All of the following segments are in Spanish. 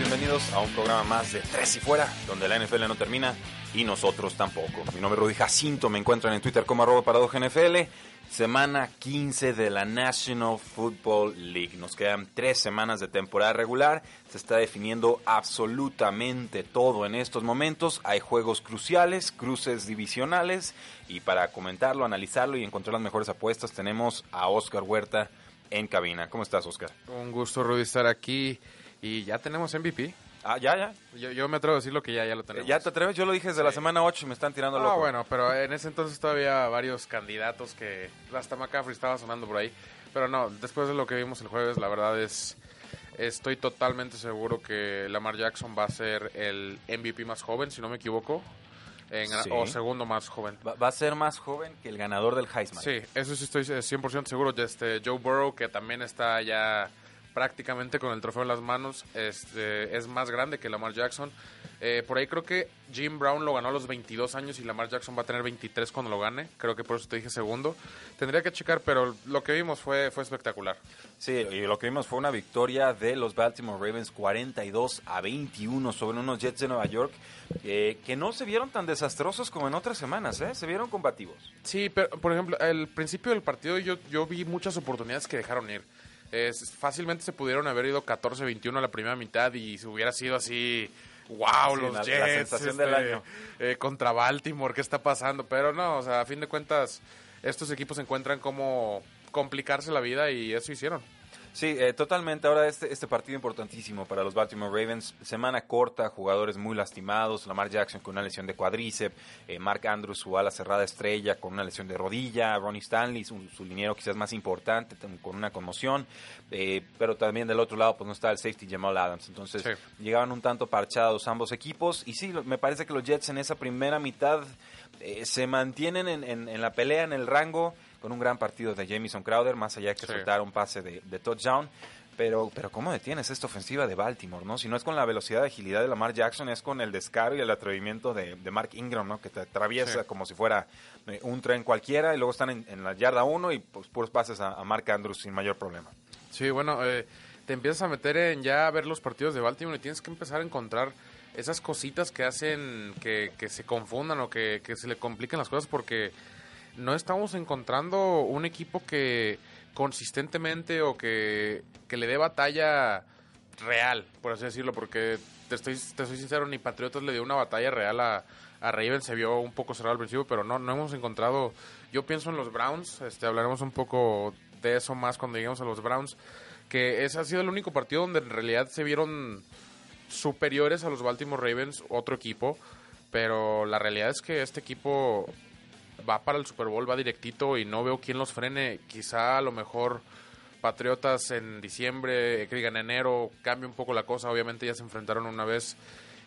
Bienvenidos a un programa más de Tres y Fuera, donde la NFL no termina y nosotros tampoco. Mi nombre es Rudy Jacinto, me encuentran en Twitter como arroba NFL. Semana 15 de la National Football League. Nos quedan tres semanas de temporada regular. Se está definiendo absolutamente todo en estos momentos. Hay juegos cruciales, cruces divisionales. Y para comentarlo, analizarlo y encontrar las mejores apuestas, tenemos a Oscar Huerta en cabina. ¿Cómo estás, Oscar? Un gusto, Rudy, estar aquí. Y ya tenemos MVP. Ah, ya, ya. Yo, yo me atrevo a decir lo que ya, ya lo tenemos. ¿Ya te atreves? Yo lo dije desde la semana 8 y me están tirando Ah, loco. bueno, pero en ese entonces todavía varios candidatos que hasta McCaffrey estaba sonando por ahí. Pero no, después de lo que vimos el jueves, la verdad es estoy totalmente seguro que Lamar Jackson va a ser el MVP más joven, si no me equivoco, en- Sí. o segundo más joven. Va, va a ser más joven que el ganador del Heisman. Sí, eso sí estoy 100% seguro. Este, Joe Burrow, que también está ya prácticamente con el trofeo en las manos, este, es más grande que Lamar Jackson. Eh, por ahí creo que Jim Brown lo ganó a los 22 años y Lamar Jackson va a tener 23 cuando lo gane. Creo que por eso te dije segundo. Tendría que checar, pero lo que vimos fue, fue espectacular. Sí, y lo que vimos fue una victoria de los Baltimore Ravens 42 a 21 sobre unos Jets de Nueva York eh, que no se vieron tan desastrosos como en otras semanas, ¿eh? Se vieron combativos. Sí, pero por ejemplo, al principio del partido yo, yo vi muchas oportunidades que dejaron ir. Es- fácilmente se pudieron haber ido 14-21 a la primera mitad y si hubiera sido así, wow, Sí, los la- la Jets sensación del este, año. eh, contra Baltimore, ¿qué está pasando? Pero no, o sea, a fin de cuentas, estos equipos encuentran cómo complicarse la vida y eso hicieron. Sí, eh, totalmente. Ahora este, este partido importantísimo para los Baltimore Ravens. Semana corta, jugadores muy lastimados. Lamar Jackson con una lesión de cuadríceps. eh, Mark Andrews, su ala cerrada estrella, con una lesión de rodilla. Ronnie Stanley, su, su liniero quizás más importante, con una conmoción. eh, pero también del otro lado pues no está el safety Jamal Adams. Entonces Sí. llegaban un tanto parchados ambos equipos. Y sí, me parece que los Jets en esa primera mitad eh, se mantienen en, en- en la pelea, en el rango, con un gran partido de Jamison Crowder, más allá que Sí. soltar un pase de, de touchdown. Pero, pero ¿cómo detienes esta ofensiva de Baltimore? no Si no es con la velocidad y agilidad de Lamar Jackson, es con el descaro y el atrevimiento de, de Mark Ingram, ¿no? que te atraviesa Sí. como si fuera eh, un tren cualquiera y luego están en, en la yarda 1 y pues puros pases a, a Mark Andrews sin mayor problema. Sí, bueno, eh, te empiezas a meter en ya ver los partidos de Baltimore y tienes que empezar a encontrar esas cositas que hacen que, que se confundan o que, que se le compliquen las cosas porque no estamos encontrando un equipo que consistentemente o que, que le dé batalla real, por así decirlo, porque te estoy, te soy sincero, ni Patriotas le dio una batalla real a, a Ravens, se vio un poco cerrado al principio, pero no, no hemos encontrado, yo pienso en los Browns, este, hablaremos un poco de eso más cuando lleguemos a los Browns, que ese ha sido el único partido donde en realidad se vieron superiores a los Baltimore Ravens, otro equipo, pero la realidad es que este equipo va para el Super Bowl, va directito y no veo quién los frene. Quizá a lo mejor Patriotas en diciembre, que digan enero, cambia un poco la cosa. Obviamente ya se enfrentaron una vez,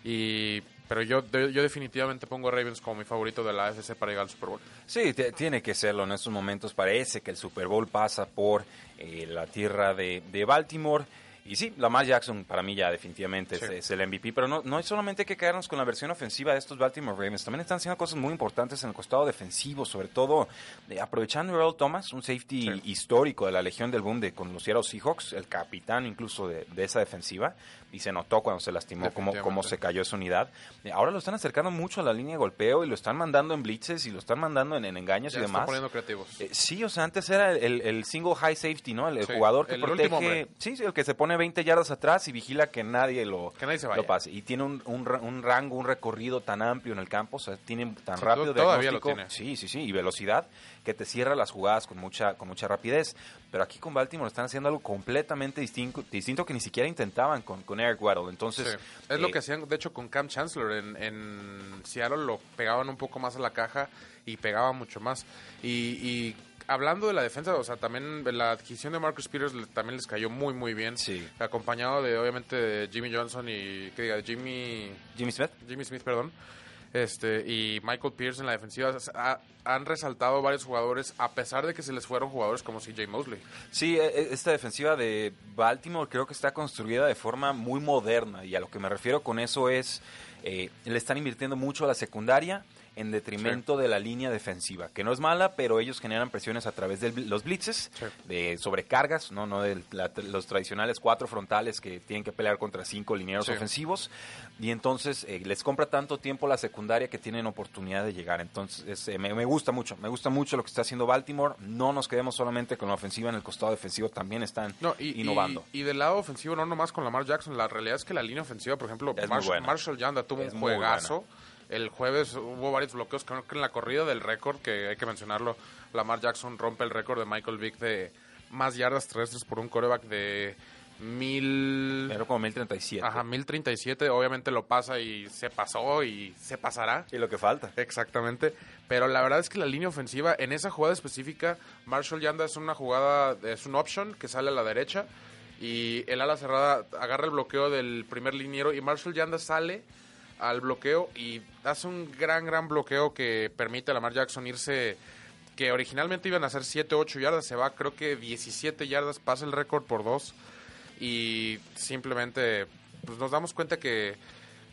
y pero yo, yo definitivamente pongo a Ravens como mi favorito de la AFC para llegar al Super Bowl. Sí, tiene que serlo en estos momentos. Parece que el Super Bowl pasa por eh, la tierra de Baltimore. Y sí, Lamar Jackson para mí ya definitivamente Sí. es, es el MVP, pero no, no es solamente que quedarnos con la versión ofensiva de estos Baltimore Ravens, también están haciendo cosas muy importantes en el costado defensivo, sobre todo eh, aprovechando a Earl Thomas, un safety Sí. histórico de la Legión del Boom de con los Seattle Seahawks, el capitán incluso de, de esa defensiva, y se notó cuando se lastimó cómo, cómo se cayó esa unidad. Eh, Ahora lo están acercando mucho a la línea de golpeo y lo están mandando en blitzes y lo están mandando en, en engaños Ya y están demás. poniendo creativos. Eh, sí, o sea, antes era el, el single high safety, ¿no? El, jugador que el protege. sí, el que se pone pone 20 yardas atrás y vigila que nadie lo, Que nadie se lo pase. Y tiene un, un ra- un rango, un recorrido tan amplio en el campo, o sea, tiene tan rápido to- todavía lo tiene. Sí, sí, sí, y velocidad que te cierra las jugadas con mucha, con mucha rapidez. Pero aquí con Baltimore están haciendo algo completamente distinto, distinto que ni siquiera intentaban con, con Eric Weddle. Entonces, Sí. Es lo eh, que hacían, de hecho, con Cam Chancellor en, en Seattle lo pegaban un poco más a la caja y pegaban mucho más. Y, y hablando de la defensa, o sea, también la adquisición de Marcus Peters le- también les cayó muy, muy bien. Sí. Acompañado de, obviamente, de Jimmy Johnson y, que diga, Jimmy, Jimmy Smith. Jimmy Smith, perdón. Este, y Michael Pierce en la defensiva o sea, ha- han resaltado varios jugadores a pesar de que se les fueron jugadores como CJ Mosley. Sí, e- e- esta defensiva de Baltimore creo que está construida de forma muy moderna y a lo que me refiero con eso es, eh, le están invirtiendo mucho a la secundaria en detrimento de la línea defensiva, que no es mala, pero ellos generan presiones a través de los blitzes, Sí. de sobrecargas, no, no de la- los tradicionales cuatro frontales que tienen que pelear contra cinco linieros Sí. ofensivos, y entonces eh, les compra tanto tiempo la secundaria que tienen oportunidad de llegar. Entonces eh, me, me gusta mucho, me gusta mucho lo que está haciendo Baltimore. No nos quedemos solamente con la ofensiva, en el costado defensivo también están No, y, innovando. Y, y del lado ofensivo, no nomás con Lamar Jackson, la realidad es que la línea ofensiva, por ejemplo, Es muy Marsh- buena. Marshall Yanda tuvo Es un juegazo. El jueves hubo varios bloqueos, creo que en la corrida del récord, que hay que mencionarlo, Lamar Jackson rompe el récord de Michael Vick de más yardas terrestres por un coreback de mil... Pero como 1037. Ajá, 1037, obviamente lo pasa y se pasó y se pasará. Y lo que falta. Exactamente. Pero la verdad es que la línea ofensiva, en esa jugada específica, Marshall Yanda es una jugada, es un option que sale a la derecha y el ala cerrada agarra el bloqueo del primer liniero y Marshall Yanda sale al bloqueo y hace un gran, gran bloqueo que permite a Lamar Jackson irse, que originalmente iban a ser 7, 8 yardas, se va creo que 17 yardas, pasa el récord por dos y simplemente pues nos damos cuenta que,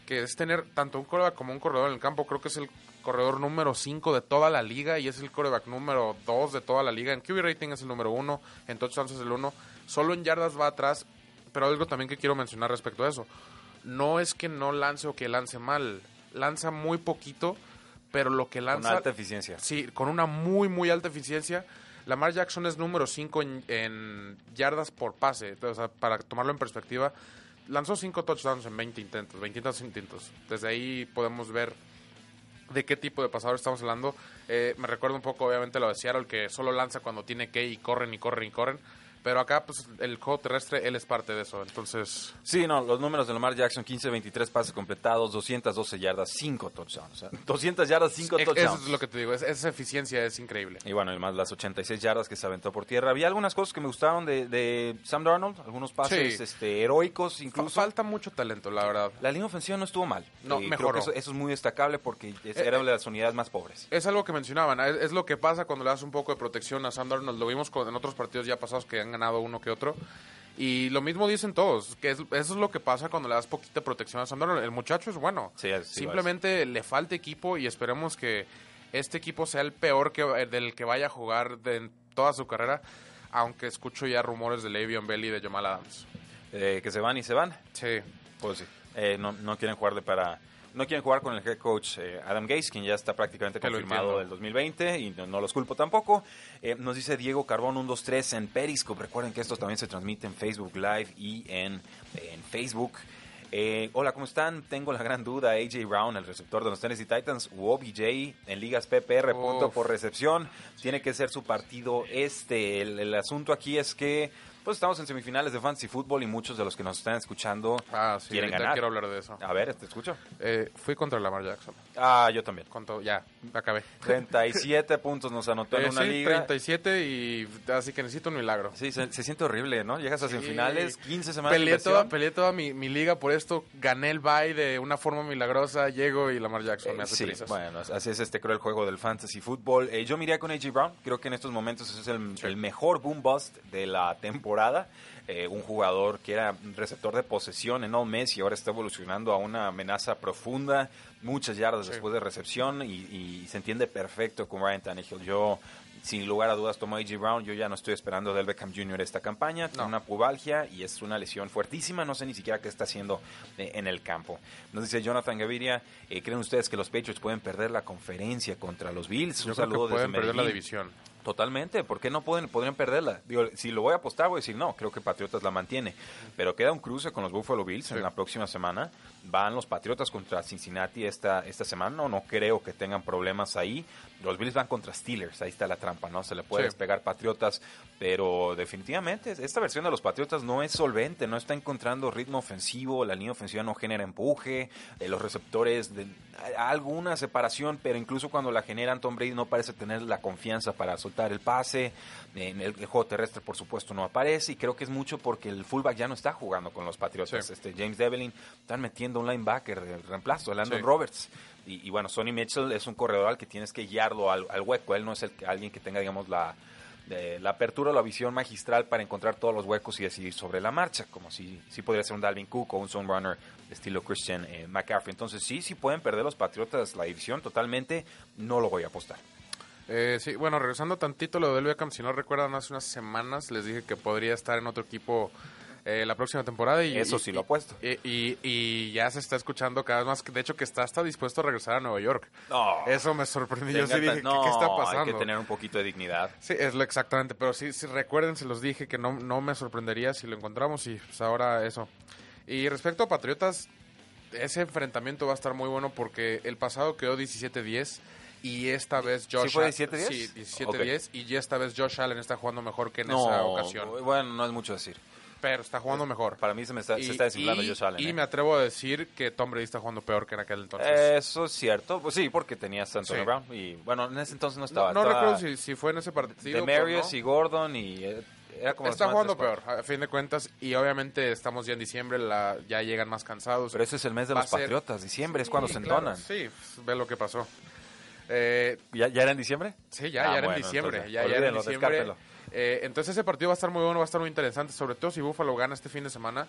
que es tener tanto un coreback como un corredor en el campo. Creo que es el corredor número 5 de toda la liga y es el coreback número 2 de toda la liga. En QB rating es el número 1, en touchdowns es el 1. Solo en yardas va atrás, pero algo también que quiero mencionar respecto a eso. No es que no lance o que lance mal, lanza muy poquito, pero lo que Con lanza... alta eficiencia. Sí, con una muy, muy alta eficiencia. Lamar Jackson es número 5 en, en yardas por pase. O sea, para tomarlo en perspectiva, lanzó 5 touchdowns en 20 intentos, 20 intentos. Desde ahí podemos ver de qué tipo de pasador estamos hablando. Eh, me recuerda un poco, obviamente, lo de Seattle, que solo lanza cuando tiene que y corren y corren y corren. Pero acá, pues, el juego terrestre, él es parte de eso. Entonces, Sí, no, los números de Lamar Jackson, 15, 23 pases completados, 212 yardas, 5 touchdowns. O sea, 200 yardas, 5 e- touchdowns. eso es lo que te digo. es- esa eficiencia es increíble. Y bueno, además las 86 yardas que se aventó por tierra. Había algunas cosas que me gustaron de, de Sam Darnold, algunos pases Sí. este, heroicos Fa- incluso. Falta mucho talento, la verdad. La línea ofensiva no estuvo mal. No, creo mejoró. que eso, eso es muy destacable porque es- Eh, era eh. de las unidades más pobres. Es algo que mencionaban, es, es lo que pasa cuando le das un poco de protección a Sam Darnold. Lo vimos con- en otros partidos ya pasados que han ganado uno que otro. Y lo mismo dicen todos, que es- eso es lo que pasa cuando le das poquita protección a Sam Darnold. El muchacho es bueno. Sí, es- sí lo Simplemente le falta equipo y esperemos que este equipo sea el peor que, del que vaya a jugar de, en toda su carrera. Aunque escucho ya rumores de Le'Veon Bell y de Jamal Adams. Eh, que se van y se van. Sí. Pues sí. Eh, no, no quieren jugar de para. No quieren jugar con el head coach eh, Adam Gase, quien ya está prácticamente confirmado del 2020 y no, no los culpo tampoco. Eh, nos dice Diego Carbón 123 en Periscope. Recuerden que esto también se transmite en Facebook Live y en, en Facebook. Eh, hola, ¿cómo están? Tengo la gran duda. AJ Brown, el receptor de los Tennessee Titans, u OBJ en ligas PPR, punto Uf. por recepción. Tiene que ser su partido este. El, el asunto aquí es que pues estamos en semifinales de fantasy fútbol y muchos de los que nos están escuchando Ah, sí, quieren ganar. quiero hablar de eso. A ver, te escucho. Eh, fui contra Lamar Jackson. Ah, yo también. Con todo- ya, acabé. 37 puntos nos anotó en Eh, una sí, liga. 37 y así que necesito un milagro. Sí, se, se siente horrible, ¿no? Llegas a Sí. semifinales, 15 semanas de Peleé inversión. toda, peleé toda mi, mi liga por esto, gané el bye de una forma milagrosa, llego y Lamar Jackson me Eh, hace sí, trizas. bueno, así es este cruel juego del fantasy fútbol. Eh, yo miré con AJ Brown, creo que en estos momentos es el, el mejor boom bust de la temporada. Eh, un jugador que era receptor de posesión en All Mes y ahora está evolucionando a una amenaza profunda, muchas yardas Sí. después de recepción y, y se entiende perfecto con Ryan Tannehill. Yo, sin lugar a dudas, tomo a AJ Brown. Yo ya no estoy esperando del Beckham Jr. esta campaña. Tiene una pubalgia y es una lesión fuertísima. No sé ni siquiera qué está haciendo eh, en el campo. Nos dice Jonathan Gaviria, eh, ¿creen ustedes que los Patriots pueden perder la conferencia contra los Bills? Yo Un creo saludo que pueden desde perder la división. Totalmente, ¿por qué no pueden, podrían perderla? Digo, si lo voy a apostar, voy a decir no, creo que Patriotas la mantiene. Pero queda un cruce con los Buffalo Bills en la próxima semana. Van los Patriotas contra Cincinnati esta, esta semana. No, no creo que tengan problemas ahí. Los Bills van contra Steelers, ahí está la trampa, ¿no? Se le puede Sí. despegar Patriotas, pero definitivamente esta versión de los Patriotas no es solvente, no está encontrando ritmo ofensivo, la línea ofensiva no genera empuje, eh, los receptores, de, alguna separación, pero incluso cuando la generan, Tom Brady no parece tener la confianza para soltar el pase, en el, el juego terrestre por supuesto no aparece, y creo que es mucho porque el fullback ya no está jugando con los Patriotas, Sí. este James Devlin, están metiendo un linebacker de reemplazo, Landon Sí. Roberts, y, y bueno, Sonny Mitchell es un corredor al que tienes que guiarlo al, al hueco, él no es el alguien que tenga, digamos, la de la apertura o la visión magistral para encontrar todos los huecos y decidir sobre la marcha, como si, si podría ser un Dalvin Cook o un zone runner de estilo Christian eh, McCaffrey. Entonces sí, sí pueden perder los Patriotas la división totalmente, no lo voy a apostar. Eh, sí, bueno, regresando tantito a lo de Beckham, si no recuerdan, hace unas semanas les dije que podría estar en otro equipo eh, la próxima temporada. Y, Eso sí lo apuesto. Y, y- y ya se está escuchando cada vez más. De hecho, que está hasta dispuesto a regresar a Nueva York. No. Eso me sorprendió. Yo sí dije, tan- ¿qué, no, qué está pasando? Hay que tener un poquito de dignidad. Sí, es lo exactamente. Pero sí, sí, recuerden, se los dije que no, no me sorprendería si lo encontramos y pues ahora eso. Y respecto a Patriotas, ese enfrentamiento va a estar muy bueno porque el pasado quedó 17-10 y esta vez Josh fue Al- 17-10? Sí, 17-10 y esta vez Josh Allen está jugando mejor que en esa ocasión. bueno, no es mucho decir. Pero está jugando mejor. Para mí se me está, se Y- está desinflando y- Josh Allen. Y eh. me atrevo a decir que Tom Brady está jugando peor que en aquel entonces. Eso es cierto. Pues sí, porque tenías a Antonio Sí. Brown. Y bueno, en ese entonces no estaba. no estaba recuerdo si, si fue en ese partido. De Marius no. y Gordon y eh, era como la Está jugando peor, a fin de cuentas. Y obviamente estamos ya en diciembre, la, ya llegan más cansados. Pero ese es el mes de Va los ser- Patriotas. Diciembre es cuando Sí, se claro, entonan. sí, pues, ve lo que pasó. Eh, ¿Ya, ¿Ya era en diciembre? sí, ya, Ah, ya era bueno, en diciembre. entonces, ya, ya era en olvídenlo, diciembre. Eh, entonces ese partido va a estar muy bueno, va a estar muy interesante, sobre todo si Buffalo gana este fin de semana.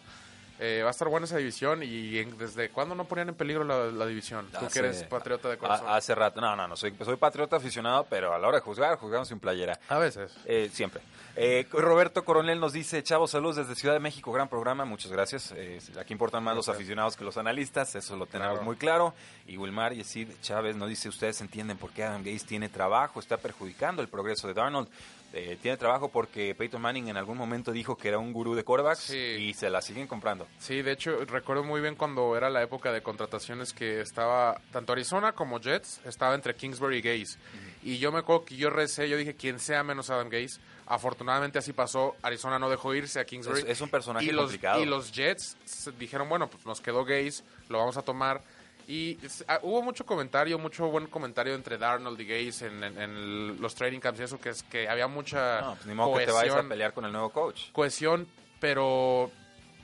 Eh, va a estar buena esa división y en- desde cuándo no ponían en peligro la, la división. Tú Hace- que eres patriota de corazón. a- hace rato. No, no, no. Soy, soy patriota aficionado, pero a la hora de juzgar, juzgamos sin playera. a veces. Eh, siempre. Eh, Roberto Coronel nos dice, chavos, saludos desde Ciudad de México, gran programa, muchas gracias. Eh, aquí importan más los aficionados que los analistas, eso lo tenemos Claro. muy claro. Y Wilmar Yesid Chávez nos dice, ustedes entienden por qué Adam Gates tiene trabajo, está perjudicando el progreso de Darnold. Eh, tiene trabajo porque Peyton Manning en algún momento dijo que era un gurú de quarterbacks Sí. y se la siguen comprando. Sí, de hecho, recuerdo muy bien cuando era la época de contrataciones que estaba, tanto Arizona como Jets, estaba entre Kingsbury y Gaze. Y yo me acuerdo que yo recé, yo dije, quien sea menos Adam Gaze. Afortunadamente así pasó, Arizona no dejó irse a Kingsbury. Es- es un personaje y los, complicado. Y los Jets dijeron, bueno, pues nos quedó Gaze, lo vamos a tomar. Y ah, hubo mucho comentario, mucho buen comentario entre Darnold y Gaze en, en- en los trading camps y eso, que es que había mucha No, pues ni modo que te vayas a pelear con el nuevo coach. cohesión, pero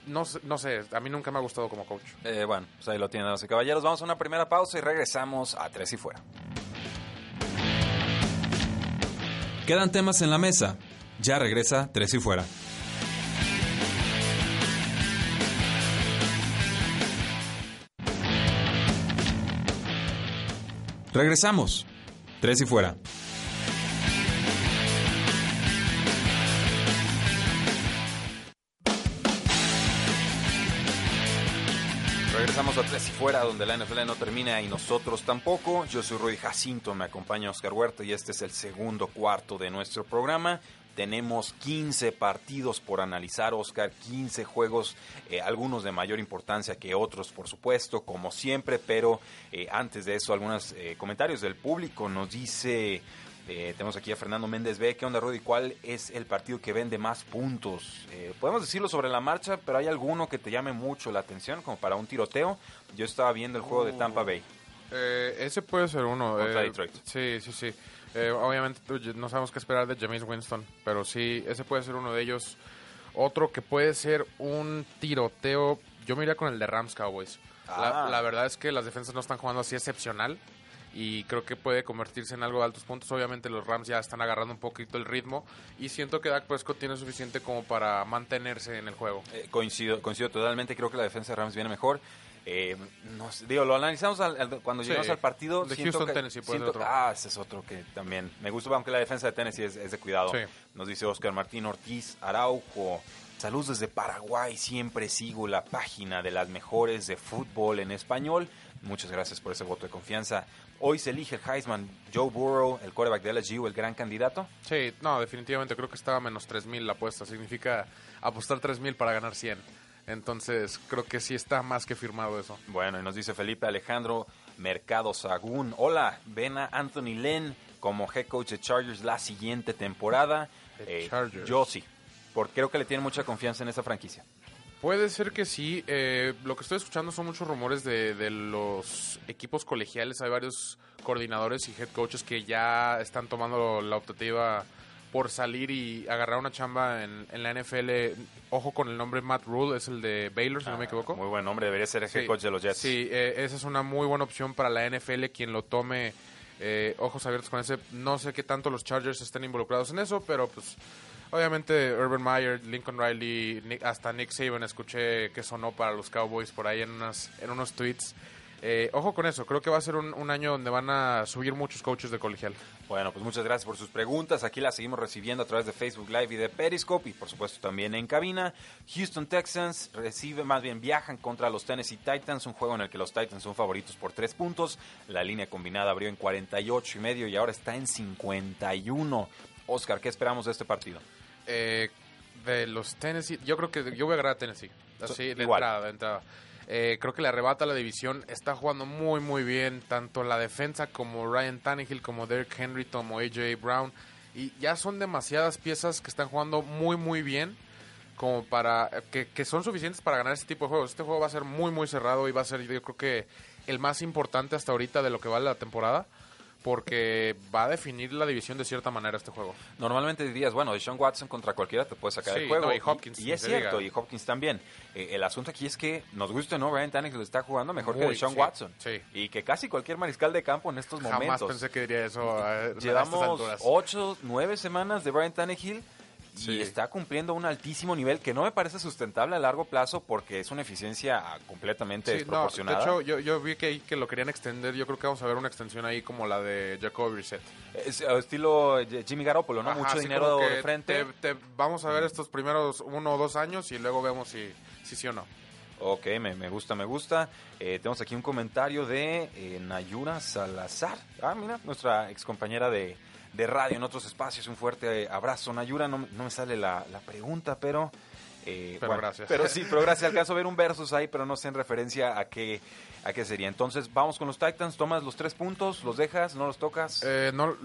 no, sé- no sé, a mí nunca me ha gustado como coach. Eh, bueno, pues ahí lo tienen, y caballeros. Vamos a una primera pausa y regresamos a Tres y Fuera. Quedan temas en la mesa. Ya regresa Tres y Fuera. Regresamos. Tres y Fuera. Regresamos a Tres y Fuera, donde la NFL no termina y nosotros tampoco. Yo soy Rudy Jacinto, me acompaña Oscar Huerta y este es el segundo cuarto de nuestro programa. Tenemos 15 partidos por analizar, Oscar, 15 juegos, eh, algunos de mayor importancia que otros, por supuesto, como siempre, pero eh, antes de eso, algunos eh, comentarios del público. Nos dice, eh, tenemos aquí a Fernando Méndez B, ¿qué onda, Rudy? ¿Cuál es el partido que vende más puntos? Eh, podemos decirlo sobre la marcha, pero hay alguno que te llame mucho la atención, como para un tiroteo. Yo estaba viendo el juego de Tampa Bay. Eh, ese puede ser uno. Contra Detroit. Sí, sí, sí. Eh, obviamente no sabemos qué esperar de James Winston, pero sí, ese puede ser uno de ellos. Otro que puede ser un tiroteo, yo me iría con el de Rams Cowboys. La, Ah. la verdad es que las defensas no están jugando así excepcional y creo que puede convertirse en algo de altos puntos. Obviamente los Rams ya están agarrando un poquito el ritmo y siento que Dak Prescott tiene suficiente como para mantenerse en el juego. Eh, coincido, coincido totalmente, creo que la defensa de Rams viene mejor. Eh, no sé, digo, lo analizamos al- al- cuando Sí. llegamos al partido. De Houston, que- Tennessee, puede siento- otro. Ah, ese es otro que también me gusta, aunque la defensa de Tennessee es, es de cuidado. Sí. Nos dice Oscar Martín Ortiz Araujo. Saludos desde Paraguay, siempre sigo la página de las mejores de fútbol en español. Muchas gracias por ese voto de confianza. Hoy se elige el Heisman Joe Burrow, el quarterback de LSU, el gran candidato. Sí, no, definitivamente creo que estaba menos 3.000 la apuesta. Significa apostar 3.000 para ganar 100. Entonces creo que sí está más que firmado eso. Bueno, y nos dice Felipe Alejandro Mercado Sagún. Hola, ven a Anthony Lynn como head coach de Chargers la siguiente temporada. Eh, Chargers. yo sí, porque creo que le tiene mucha confianza en esa franquicia. Puede ser que sí. eh, lo que estoy escuchando son muchos rumores de, de los equipos colegiales. Hay varios coordinadores y head coaches que ya están tomando la optativa por salir y agarrar una chamba en, en la NFL. Ojo con el nombre Matt Rule, es el de Baylor, si no me equivoco. Muy buen nombre, debería ser el Sí, coach de los Jets. Sí, eh, esa es una muy buena opción para la NFL. Quien lo tome, eh, ojos abiertos con ese. No sé qué tanto los Chargers estén involucrados en eso, pero pues obviamente Urban Meyer, Lincoln Riley, Nick- hasta Nick Saban escuché que sonó para los Cowboys por ahí en, unas, en unos tweets. Eh, ojo con eso, creo que va a ser un, un año donde van a subir muchos coaches de colegial. Bueno, pues muchas gracias por sus preguntas. Aquí las seguimos recibiendo a través de Facebook Live y de Periscope y por supuesto también en cabina. Houston Texans recibe, más bien viajan contra los Tennessee Titans, un juego en el que los Titans son favoritos por tres puntos. La línea combinada abrió en 48 y medio y ahora está en 51. Oscar, ¿qué esperamos de este partido? Eh, de los Tennessee, yo creo que yo voy a agarrar a Tennessee. Así, de Igual. entrada, de entrada. Eh, creo que le arrebata la división. Está jugando muy, muy bien. Tanto la defensa como Ryan Tannehill, como Derrick Henry, como AJ Brown. Y ya son demasiadas piezas que están jugando muy, muy bien. Como para. Que, que son suficientes para ganar este tipo de juegos. Este juego va a ser muy, muy cerrado y va a ser, yo creo que, el más importante hasta ahorita de lo que vale la temporada. Porque va a definir la división de cierta manera este juego. Normalmente dirías, bueno, de Sean Watson contra cualquiera te puede sacar Sí, el juego. no, y Hopkins, Y, es ni se cierto, diga. y Hopkins también. Eh, el asunto aquí es que nos gusta o no, Ryan Tannehill está jugando mejor que Muy, de Sean sí, Watson. sí. Y que casi cualquier mariscal de campo en estos Jamás momentos. pensé que diría eso a, a estas Llevamos ocho, nueve semanas de Brian Tannehill y está cumpliendo un altísimo nivel que no me parece sustentable a largo plazo porque es una eficiencia completamente Sí, no, de desproporcionada. hecho, yo, yo vi que, ahí que lo querían extender. Yo creo que vamos a ver una extensión ahí como la de Jacob. Es, eh, estilo Jimmy Garoppolo, ¿no? Mucho dinero de frente. Te, te- vamos a ver estos primeros uno o dos años y luego vemos si, si sí o no. Ok, me, me gusta, me gusta. Eh, tenemos aquí un comentario de eh, Nayura Salazar. Ah, mira, nuestra ex compañera de, de radio en otros espacios. Un fuerte abrazo, Nayura. No, no me sale la, la pregunta, pero... eh, Pero gracias. Pero sí, pero gracias. Alcanzo a ver un versus ahí, pero no sé en referencia a qué, a qué sería. Entonces, vamos con los Titans. Tomas los tres puntos, los dejas, no los tocas. Eh, no,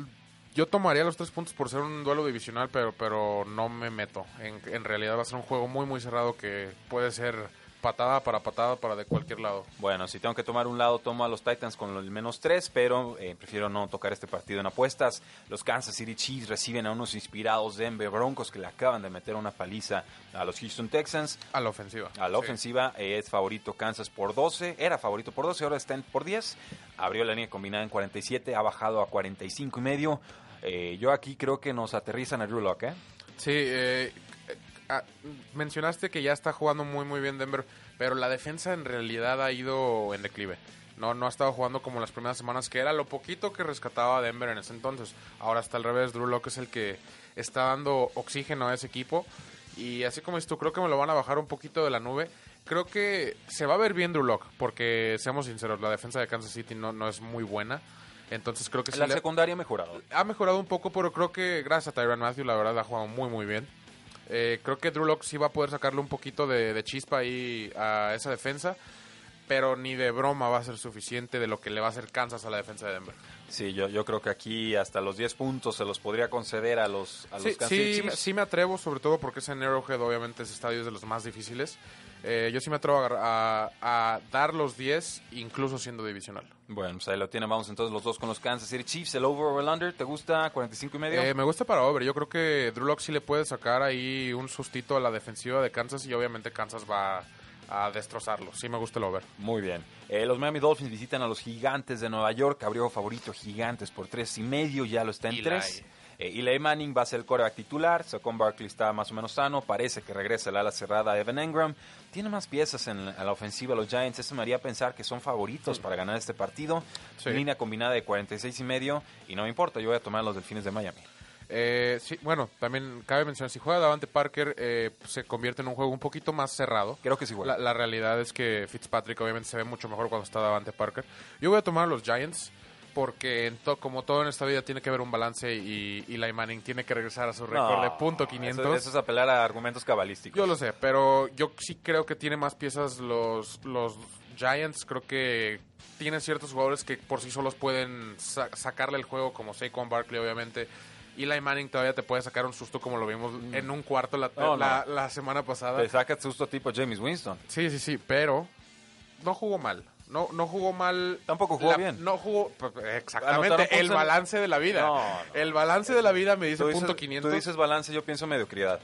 yo tomaría los tres puntos por ser un duelo divisional, pero, pero no me meto. En, en realidad va a ser un juego muy, muy cerrado que puede ser patada para patada para de cualquier lado. Bueno, si tengo que tomar un lado, tomo a los Titans con el menos tres, pero eh, prefiero no tocar este partido en apuestas. Los Kansas City Chiefs reciben a unos inspirados Denver Broncos que le acaban de meter una paliza a los Houston Texans. A la ofensiva. A la Sí. ofensiva eh, es favorito Kansas por 12, era favorito por 12, ahora está en por 10. Abrió la línea combinada en 47, ha bajado a 45 y medio. Eh, yo aquí creo que nos aterrizan a Drew Lock, ¿eh? Sí, eh, ah, mencionaste que ya está jugando muy muy bien Denver, pero la defensa en realidad ha ido en declive. No, no ha estado jugando como las primeras semanas, que era lo poquito que rescataba a Denver en ese entonces. Ahora está al revés, Drew Locke es el que está dando oxígeno a ese equipo. Y así como tú, creo que me lo van a bajar un poquito de la nube. Creo que se va a ver bien Drew Locke, porque seamos sinceros, la defensa de Kansas City no, no es muy buena. Entonces creo que La secundaria ha mejorado. ha mejorado un poco, pero creo que gracias a Tyron Matthew, la verdad, ha jugado muy, muy bien. Eh, creo que Drew Lock sí va a poder sacarle un poquito de, de chispa ahí a esa defensa, pero ni de broma va a ser suficiente de lo que le va a hacer Kansas a la defensa de Denver. Sí, yo, yo creo que aquí hasta los 10 puntos se los podría conceder a los, a los Sí, Kansas sí, Chiefs. sí me atrevo, sobre todo porque ese Arrowhead, obviamente, ese estadio es de los más difíciles. Eh, yo sí me atrevo a, agarrar- a- a dar los 10, incluso siendo divisional. Bueno, pues ahí lo tienen. Vamos entonces los dos con los Kansas City Chiefs. El over o el under, ¿te gusta? 45 y medio. Eh, me gusta para over. Yo creo que Drew Lock sí le puede sacar ahí un sustito a la defensiva de Kansas y obviamente Kansas va a destrozarlo. Sí me gusta el over. Muy bien. Eh, los Miami Dolphins visitan a los Gigantes de Nueva York. Abrió favorito Gigantes por tres y medio. Ya lo está en Eli. tres. Eh, Eli Manning va a ser el coreback titular. Saquon Barkley está más o menos sano. Parece que regresa el ala cerrada Evan Engram. Tiene más piezas en la, en la ofensiva los Giants. Eso me haría pensar que son favoritos para ganar este partido. Sí. Línea combinada de 46 y medio. Y no me importa, yo voy a tomar los Delfines de Miami. Eh, sí, bueno, también cabe mencionar, si juega Davante Parker, eh, se convierte en un juego un poquito más cerrado. Creo que sí. La, la realidad es que Fitzpatrick obviamente se ve mucho mejor cuando está Davante Parker. Yo voy a tomar a los Giants porque en to- como todo en esta vida tiene que haber un balance y, y Eli Manning tiene que regresar a su récord No, de punto 500. Eso, eso es apelar a argumentos cabalísticos. Yo lo sé, pero yo sí creo que tiene más piezas los, los Giants. Creo que tienen ciertos jugadores que por sí solos pueden sa- sacarle el juego, como Saquon Barkley, obviamente. Eli Manning todavía te puede sacar un susto como lo vimos en un cuarto la, Mm. No, no. la- la semana pasada. Te saca susto tipo James Winston. Sí, sí, sí, pero no jugó mal. No, no jugó mal. Tampoco jugó bien. No jugó. pues, Exactamente. El balance de la vida. No, no. El balance de la vida me dice Tú dices, punto 500. tú dices balance, yo pienso mediocridad.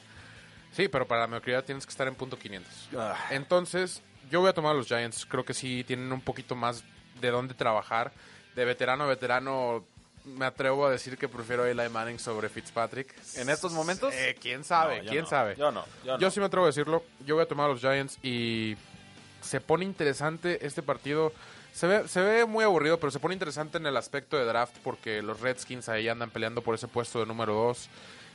Sí, pero para la mediocridad tienes que estar en punto 500. Ah. Entonces, yo voy a tomar a los Giants. Creo que sí tienen un poquito más de dónde trabajar. De veterano a veterano, me atrevo a decir que prefiero a Eli Manning sobre Fitzpatrick. ¿En estos momentos? Eh, ¿Quién sabe? No, ¿Quién no. sabe? Yo no, yo no. Yo sí me atrevo a decirlo. Yo voy a tomar a los Giants y se pone interesante este partido. Se ve, se ve muy aburrido, pero se pone interesante en el aspecto de draft porque los Redskins ahí andan peleando por ese puesto de número 2.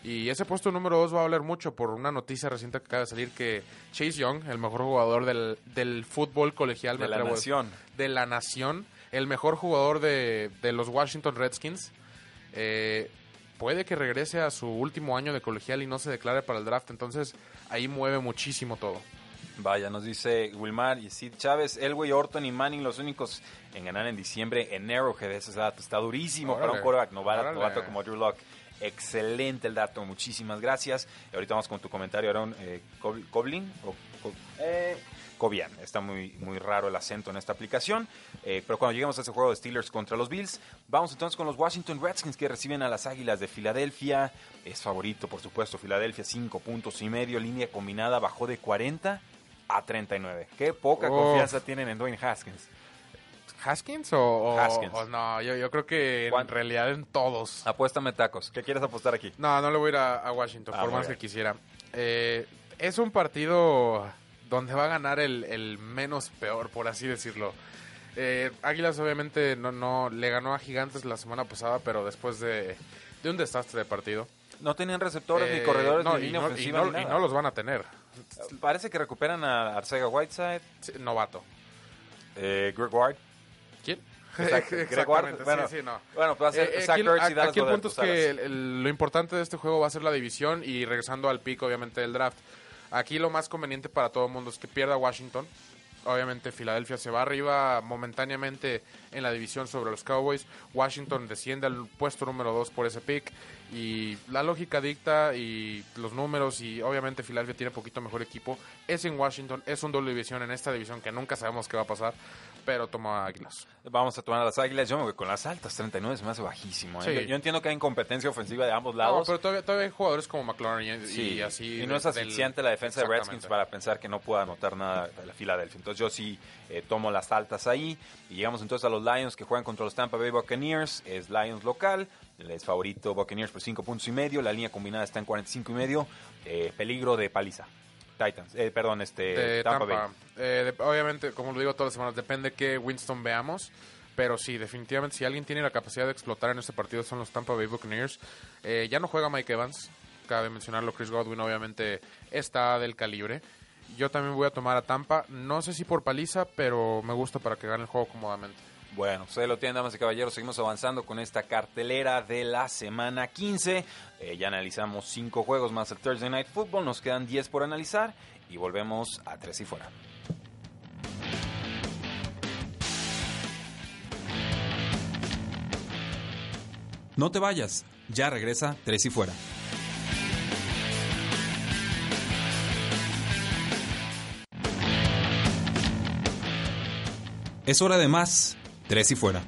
Y ese puesto número 2 va a hablar mucho por una noticia reciente que acaba de salir que Chase Young, el mejor jugador del, del fútbol colegial, me De la atrevo nación. de la nación, el mejor jugador de, de los Washington Redskins, eh, puede que regrese a su último año de colegial y no se declare para el draft. Entonces ahí mueve muchísimo todo. Vaya, nos dice Wilmar y Sid Chávez, Elway, Orton y Manning los únicos en ganar en diciembre en Arrowhead. Ese dato está durísimo para un Órale. quarterback novato, Órale. novato como Drew Lock. Excelente el dato, muchísimas gracias. Y ahorita vamos con tu comentario, Aaron eh, Cob- Coblin. O, Co- eh, Cobian, está muy, muy raro el acento en esta aplicación. Eh, pero cuando lleguemos a ese juego de Steelers contra los Bills, vamos entonces con los Washington Redskins que reciben a las Águilas de Filadelfia. Es favorito, por supuesto, Filadelfia, 5 puntos y medio. Línea combinada bajó de 40 a 39. Qué poca Uf. confianza tienen en Dwayne Haskins. ¿Haskins o, o- Haskins. o no? Yo, yo creo que en ¿Cuán- realidad en todos. Apuéstame tacos. ¿Qué quieres apostar aquí? No, no le voy a ir a, a Washington, Ah, por más que quisiera. Eh, es un partido donde va a ganar el, el menos peor, por así decirlo. Eh, Águilas obviamente no, no le ganó a Gigantes la semana pasada, pero después de, de un desastre de partido. No tenían receptores ni Eh, corredores no, ni y línea no- y ofensiva no- ni y no los van a tener. Parece que recuperan a Arcega Whiteside, Sí, novato. eh, Greg Ward. ¿Quién? Exacto, Greg Ward. Bueno, sí, sí, no. Bueno, pues va a ser Eh, Zach aquí, Ertz y aquí Dallas el punto es pues, que el- lo importante de este juego va a ser la división y regresando al pico, obviamente, del draft. Aquí lo más conveniente para todo el mundo es que pierda Washington. Obviamente Filadelfia se va arriba momentáneamente en la división sobre los Cowboys. Washington desciende al puesto número 2 por ese pick. Y la lógica dicta y los números y obviamente Filadelfia tiene poquito mejor equipo. Es en Washington, es un doble división en esta división que nunca sabemos qué va a pasar. Pero toma Águilas. Vamos a tomar a las Águilas. Yo me voy con las altas. 39 se me hace bajísimo. ¿eh? Sí. Yo, yo entiendo que hay incompetencia ofensiva de ambos No, lados. pero todavía, todavía hay jugadores como McLaurin y, Sí, y así. y no es del- asfixiante la defensa de. Redskins para pensar que no pueda anotar nada de la Filadelfia. Entonces yo sí eh, tomo las altas ahí. Y llegamos entonces a los Lions que juegan contra los Tampa Bay Buccaneers. Es Lions local. Es favorito Buccaneers por 5 puntos y medio. La línea combinada está en 45 y medio. Eh, peligro de paliza. Titans, eh, perdón, este de Tampa, Tampa. Bay. Eh, de- obviamente, como lo digo todas las semanas, depende que Winston veamos. Pero sí, definitivamente, si alguien tiene la capacidad de explotar en este partido son los Tampa Bay Buccaneers. Eh, ya no juega Mike Evans, cabe mencionarlo. Chris Godwin, obviamente, está del calibre. Yo también voy a tomar a Tampa. No sé si por paliza, pero me gusta para que gane el juego cómodamente. Bueno, ahí lo tienen, damas y caballeros. Seguimos avanzando con esta cartelera de la semana 15. Eh, ya analizamos cinco juegos más el Thursday Night Football. Nos quedan 10 por analizar y volvemos a tres y fuera. No te vayas, ya regresa Tres y Fuera. Es hora de más, Tres y Fuera.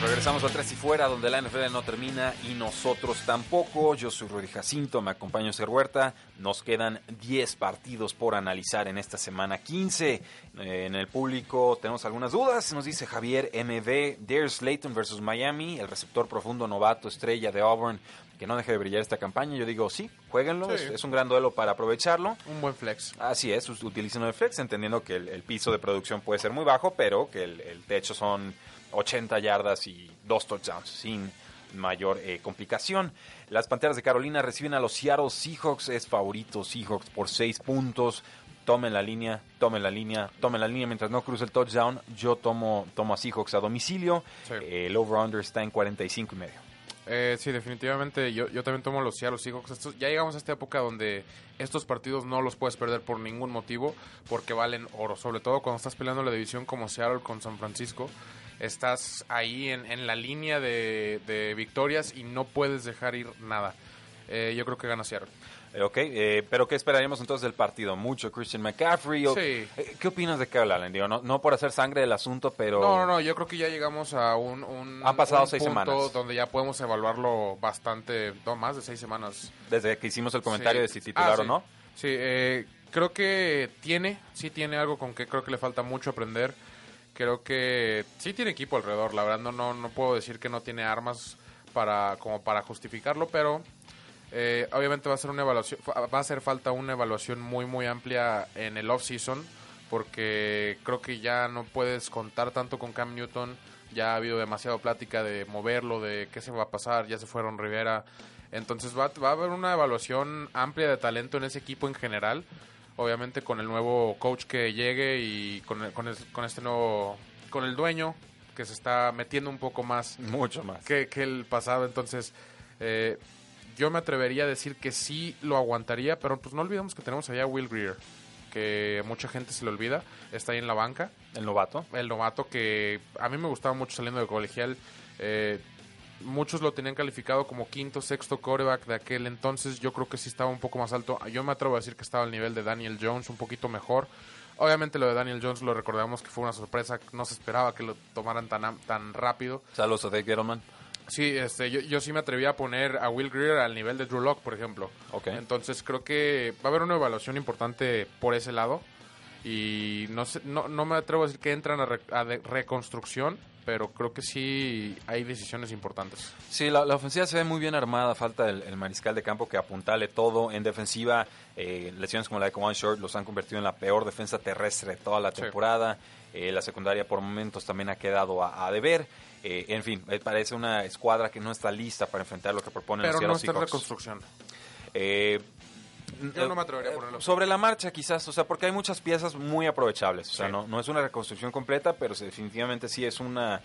Regresamos a Tres y Fuera, donde la NFL no termina y nosotros tampoco. Yo soy Rudy Jacinto, me acompaño Ser Huerta. Nos quedan 10 partidos por analizar en esta semana 15. Eh, en el público tenemos algunas dudas. Nos dice Javier MB, Darius Slayton versus Miami, el receptor profundo novato estrella de Auburn que no deje de brillar esta campaña. Yo digo, sí, jueguenlo, Sí. Es, es un gran duelo para aprovecharlo. Un buen flex. Así es, utilicen el flex, entendiendo que el, el piso de producción puede ser muy bajo, pero que el, el techo son 80 yardas y dos touchdowns sin mayor eh, complicación. Las Panteras de Carolina reciben a los Seattle Seahawks, es favorito Seahawks por 6 puntos. Tomen la línea, tomen la línea, tomen la línea mientras no cruce el touchdown. Yo tomo, tomo a Seahawks a domicilio. Sí. Eh, el over-under está en 45 y medio. Eh, sí, definitivamente. Yo, yo también tomo los Seattle Seahawks. Estos- ya llegamos a esta época donde estos partidos no los puedes perder por ningún motivo porque valen oro. Sobre todo cuando estás peleando la división como Seattle con San Francisco. Estás ahí en, la línea de, de victorias y no puedes dejar ir nada. Eh, yo creo que gana Seattle. Eh, Ok, eh, pero ¿qué esperaríamos entonces del partido? Mucho Christian McCaffrey. o- Sí. eh, ¿Qué opinas de Kyle Allen? Digo, no, no por hacer sangre del asunto, pero... No, no, no, yo creo que ya llegamos a un, un, Han pasado un seis punto semanas. donde ya podemos evaluarlo bastante, no, más de seis semanas. Desde que hicimos el comentario Sí. de si titular Ah, o no. Sí, eh, creo que tiene, sí tiene algo con que creo que le falta mucho aprender. Creo que sí tiene equipo alrededor, la verdad no, no, no puedo decir que no tiene armas para como para justificarlo, pero eh, obviamente va a ser una evaluación, va a hacer falta una evaluación muy muy amplia en el off season porque creo que ya no puedes contar tanto con Cam Newton, ya ha habido demasiado plática de moverlo, de qué se va a pasar, ya se fueron Rivera, entonces va, va a haber una evaluación amplia de talento en ese equipo en general, obviamente con el nuevo coach que llegue y con, el- con, el- con este nuevo, con el dueño que se está metiendo un poco más Mucho más. que, que el pasado. Entonces, eh, yo me atrevería a decir que sí lo aguantaría, pero pues no olvidemos que tenemos allá a Will Greer, que mucha gente se le olvida, está ahí en la banca. El novato. El novato que a mí me gustaba mucho saliendo de colegial. eh, muchos lo tenían calificado como quinto, sexto coreback de aquel entonces. Yo creo que sí estaba un poco más alto. Yo me atrevo a decir que estaba al nivel de Daniel Jones, un poquito mejor. Obviamente lo de Daniel Jones lo recordamos que fue una sorpresa, no se esperaba que lo tomaran tan, tan rápido. Saludos a Dave Gettleman. Sí, este, yo, yo sí me atreví a poner a Will Greer al nivel de Drew Lock, por ejemplo. Ok. Entonces creo que va a haber una evaluación importante por ese lado. Y no, sé, no, no me atrevo a decir que entran a, re- a de- reconstrucción, pero creo que sí hay decisiones importantes. Sí, la, la ofensiva se ve muy bien armada. Falta el, el mariscal de campo que apuntale todo. En defensiva, eh, lesiones como la de Kawan Short los han convertido en la peor defensa terrestre de toda la Sí. temporada. Eh, la secundaria por momentos también ha quedado a, a deber. Eh, en fin, eh, parece una escuadra que no está lista para enfrentar lo que proponen Pero los no Seattle está en Seahawks. reconstrucción. Eh, Yo no me atrevería a eh, ponerlo. Sobre la marcha, quizás, o sea, porque hay muchas piezas muy aprovechables. O sea, Sí. no, no es una reconstrucción completa, pero definitivamente sí es una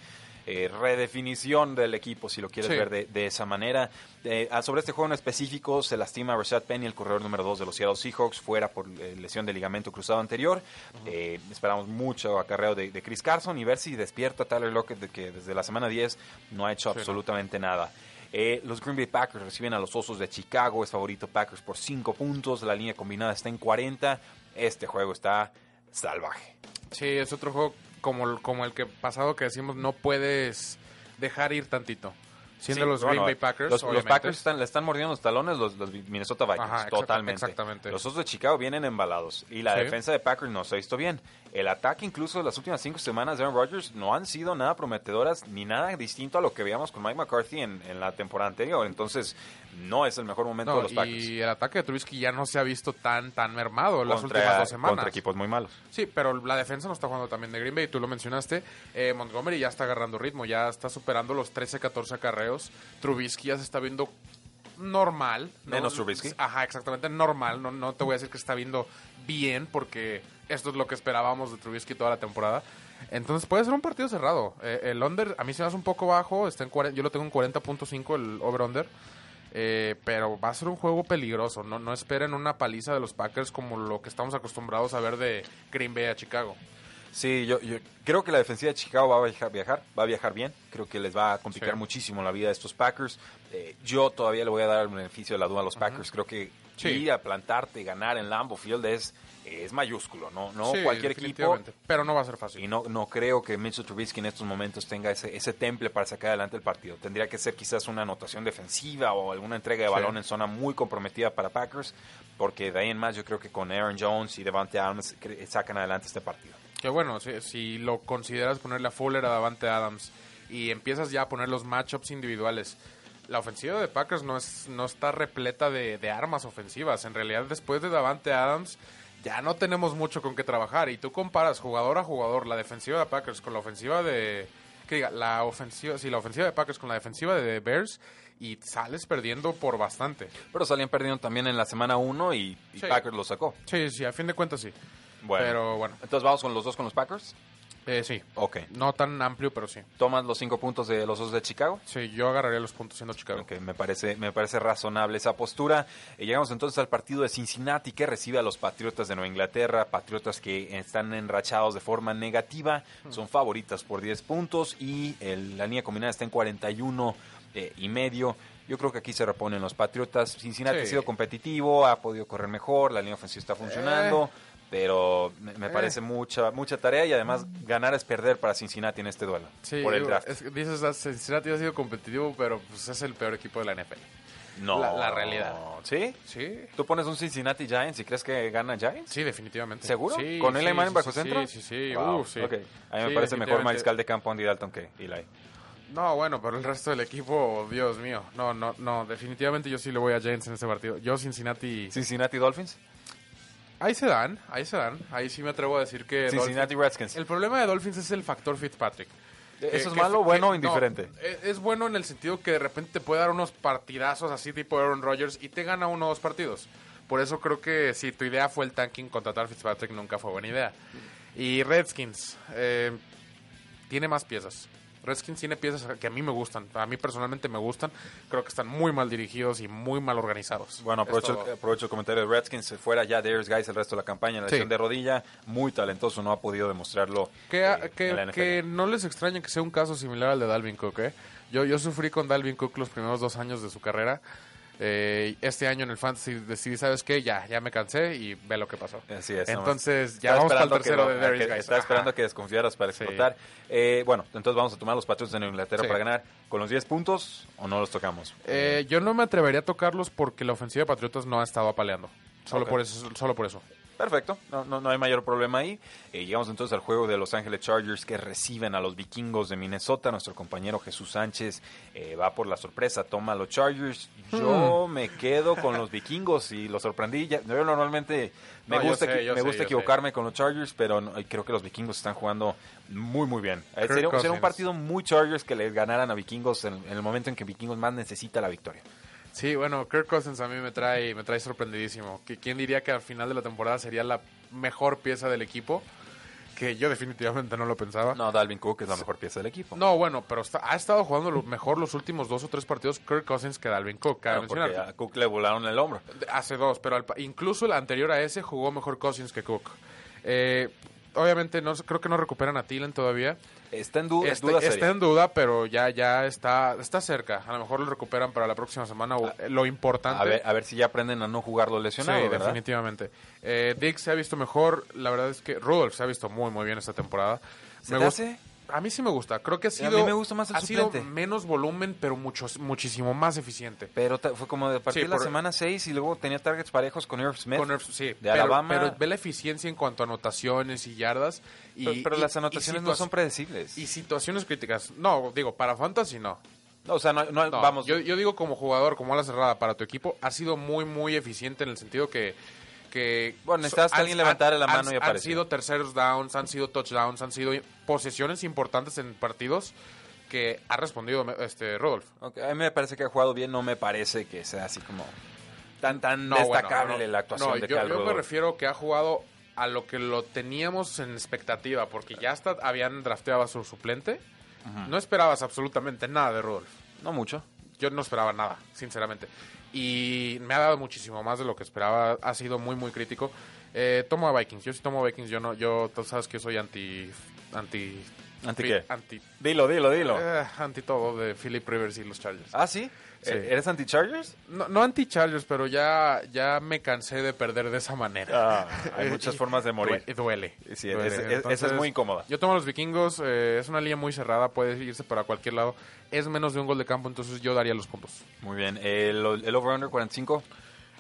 eh, redefinición del equipo, si lo quieres Sí. ver de, de esa manera. Eh, ah, sobre este juego en específico, se lastima Rashad Penny, el corredor número 2 de los Seattle Seahawks, fuera por eh, lesión de ligamento cruzado anterior. Eh, esperamos mucho acarreo de, de Chris Carson y ver si despierta Tyler Lockett, de que desde la semana 10 no ha hecho Sí, absolutamente nada. Eh, los Green Bay Packers reciben a los Osos de Chicago. Es favorito Packers por 5 puntos. La línea combinada está en 40. Este juego está salvaje. Sí, es otro juego como, el- como el que pasado que decimos, no puedes dejar ir tantito. Siendo Sí, los bueno, Green Bay Packers, Los. Packers están, le están mordiendo los talones los, los Minnesota Vikings. Ajá, totalmente. exactamente. Los Osos de Chicago vienen embalados. Y la Sí. defensa de Packers no se ha visto bien. El ataque, incluso de las últimas cinco semanas de Aaron Rodgers, no han sido nada prometedoras ni nada distinto a lo que veíamos con Mike McCarthy en, en la temporada anterior. Entonces, no es el mejor momento No, de los Packers. y el ataque de Trubisky ya no se ha visto tan tan mermado en las Contra- últimas dos semanas. Contra equipos muy malos. Sí, pero la defensa no está jugando también de Green Bay, tú lo mencionaste. Eh, Montgomery ya está agarrando ritmo, ya está superando los 13, 14 acarreos. Trubisky ya se está viendo normal. ¿no? Menos Trubisky. Ajá, exactamente, normal. No, no te voy a decir que está viendo bien, porque esto es lo que esperábamos de Trubisky toda la temporada. Entonces puede ser un partido cerrado. Eh, el under a mí se me hace un poco bajo, está en 40 yo lo tengo en 40.5 el over-under. Eh, pero va a ser un juego peligroso. No, no esperen una paliza de los Packers como lo que estamos acostumbrados a ver de Green Bay a Chicago. Sí, yo, yo creo que la defensiva de Chicago va a viajar, viajar, va a viajar bien. Creo que les va a complicar Sí. muchísimo la vida a estos Packers. Eh, yo todavía le voy a dar el beneficio de la duda a los Packers. Creo que Sí. ir a plantarte y ganar en Lambeau Field es, es mayúsculo. No, no Sí, cualquier equipo. Pero no va a ser fácil. Y no, no creo que Mitchell Trubisky en estos momentos tenga ese, ese temple para sacar adelante el partido. Tendría que ser quizás una anotación defensiva o alguna entrega de Sí. balón en zona muy comprometida para Packers, porque de ahí en más yo creo que con Aaron Jones y Devante Adams sacan adelante este partido. Que bueno, si, si lo consideras ponerle a Fuller a Davante Adams y empiezas ya a poner los matchups individuales la ofensiva de Packers no, es, no está repleta de, de armas ofensivas. En realidad, después de Davante Adams, ya no tenemos mucho con qué trabajar. Y tú comparas jugador a jugador la defensiva de Packers con la ofensiva de. Que diga, la ofensiva, sí, la ofensiva de Packers con la defensiva de Bears y sales perdiendo por bastante. Pero salían perdiendo también en la semana 1 y, y Sí. Packers lo sacó. Sí, sí, a fin de cuentas sí. Bueno. Pero bueno, Entonces vamos con los dos con los Packers. Eh, sí. Ok. No tan amplio, pero sí. Tomas los cinco puntos de los dos de Chicago. Sí, yo agarraría los puntos siendo Chicago. Ok, me parece, me parece razonable esa postura. Eh, llegamos entonces al partido de Cincinnati que recibe a los Patriotas de Nueva Inglaterra, Patriotas que están enrachados de forma negativa, son favoritas por 10 puntos y el- la línea combinada está en 41 eh, y medio. Yo creo que aquí se reponen los Patriotas. Cincinnati Sí. ha sido competitivo, ha podido correr mejor, la línea ofensiva está funcionando. Pero me, Eh. parece mucha mucha tarea y además ganar es perder para Cincinnati en este duelo Sí, por el draft. es dices, Cincinnati ha sido competitivo, pero pues es el peor equipo de la NFL. No, la- la realidad. ¿Sí? Sí, ¿Tú pones un Cincinnati Giants y crees que gana Giants? sí, definitivamente. ¿Seguro? Sí, ¿Con sí, Eli Manning sí, bajo sí, centro? Sí, sí, sí. Wow, uh, sí. ok. A mí me Sí, parece mejor mariscal de campo Andy Dalton que Eli. No, bueno, pero el resto del equipo, Dios mío. No, no, no, definitivamente yo sí le voy a Giants en este partido. Yo Cincinnati... Cincinnati Dolphins. Ahí se dan, ahí se dan. Ahí sí me atrevo a decir que... Cincinnati Dolphins- Redskins. El problema de Dolphins es el factor Fitzpatrick. ¿Eso Que- es que- malo, bueno o no, indiferente? es, es bueno en el sentido que de repente te puede dar unos partidazos así tipo Aaron Rodgers y te gana uno o dos partidos. Por eso creo que si tu idea fue el tanking, contratar a Fitzpatrick nunca fue buena idea. Y Redskins, eh, tiene más piezas. Redskins tiene piezas que a mí me gustan. A mí personalmente me gustan. Creo que están muy mal dirigidos y muy mal organizados. Bueno, aprovecho, aprovecho el comentario de Redskins. Se fuera ya Darius Guys el resto de la campaña en la Sí. lesión de rodilla. Muy talentoso, no ha podido demostrarlo Que, eh, que- en la NFL. que no les extraña que sea un caso similar al de Dalvin Cook, ¿eh? Yo, yo sufrí con Dalvin Cook los primeros dos años de su carrera. Eh, este año en el Fantasy decidí, ¿sabes qué? Ya, ya me cansé y ve lo que pasó. Así es. nomás. Entonces, ya Estaba vamos para el esperando que tercero de Darius Guys. Estaba esperando Ajá. que desconfiaras para Sí. explotar. Eh, bueno, entonces vamos a tomar los Patriots de Nueva Inglaterra Sí. para ganar. ¿Con los 10 puntos o no los tocamos? Eh, yo no me atrevería a tocarlos porque la ofensiva de Patriotas no ha estado apaleando. Solo, por eso, solo por eso. Perfecto, no, no, no hay mayor problema ahí. Eh, llegamos entonces al juego de Los Ángeles Chargers que reciben a los vikingos de Minnesota. Nuestro compañero Jesús Sánchez eh, va por la sorpresa, toma a los Chargers. Yo Hmm. me quedo con los vikingos y los sorprendí. Ya- yo normalmente me No, yo gusta, sé, yo me sé, gusta yo equivocarme con los Chargers, pero no- creo que los vikingos están jugando muy, muy bien. Eh, sería, sería un partido muy Chargers que les ganaran a vikingos en, en el momento en que vikingos más necesita la victoria. Sí, bueno, Kirk Cousins a mí me trae, me trae sorprendidísimo. Que- ¿Quién diría que al final de la temporada sería la mejor pieza del equipo? Que yo definitivamente no lo pensaba. No, Dalvin Cook es la mejor pieza del equipo. No, bueno, pero está- ha estado jugando lo mejor los últimos dos o tres partidos Kirk Cousins que Dalvin Cook. Claro, porque a Cook le volaron el hombro. Hace dos, pero al incluso el anterior a ese jugó mejor Cousins que Cook. Eh, obviamente no, creo que no recuperan a Thielen todavía. Está en duda, Este- duda está en duda, pero ya, ya está, está cerca. A lo mejor lo recuperan para la próxima semana. o- lo importante. A ver, a ver si ya aprenden a no jugarlo lesionado, sí, ¿verdad? definitivamente. Eh, Dick se ha visto mejor. La verdad es que Rudolph se ha visto muy, muy bien esta temporada. ¿Se Me te hace? A mí sí me gusta. Creo que ha A sido. mí me gusta más el ha sido suplente. menos volumen, pero mucho, muchísimo más eficiente. Pero fue como de partir Sí, la por- semana 6 y luego tenía targets parejos con Irv Smith. Con Irv- sí, de pero, Alabama. pero ve la eficiencia en cuanto a anotaciones y yardas. Y, pero, pero y- las anotaciones no son predecibles. Y situaciones críticas. No, digo, para Fantasy no. No, o sea, no, no- No, vamos. Yo, yo digo como jugador, como ala cerrada para tu equipo, ha sido muy, muy eficiente en el sentido que... que Bueno, necesitas han- alguien levantara la han- mano y Han apareció. sido terceros downs, han sido touchdowns, han sido posesiones importantes en partidos que ha respondido este Rodolf. Ok, a mí me parece que ha jugado bien, no me parece que sea así como tan tan No, bueno, destacable no, la actuación no, de yo, yo me refiero que ha jugado a lo que lo teníamos en expectativa, porque ya hasta habían drafteado a su suplente. No esperabas absolutamente nada de Rodolf. No mucho. Yo no esperaba nada, sinceramente. Y me ha dado muchísimo más de lo que esperaba. Ha sido muy, muy crítico. Eh, tomo a Vikings. Yo sí tomo a Vikings. Yo no, yo, tú sabes que yo soy anti, anti, ¿Anti qué? anti, Dilo, dilo, dilo. eh, anti todo de Philip Rivers y los Chargers. ¿Ah, sí? Sí. ¿E- ¿Eres anti-Chargers? No, no anti Chargers, pero ya, ya me cansé de perder de esa manera. Ah, hay muchas formas de morir. Due- Duele. Sí, Duele. es- es- esa es Entonces, muy incómoda. Yo tomo a los vikingos, eh, es una línea muy cerrada, puede irse para cualquier lado. Es menos de un gol de campo, entonces yo daría los puntos. Muy bien. ¿El, el over-under 45?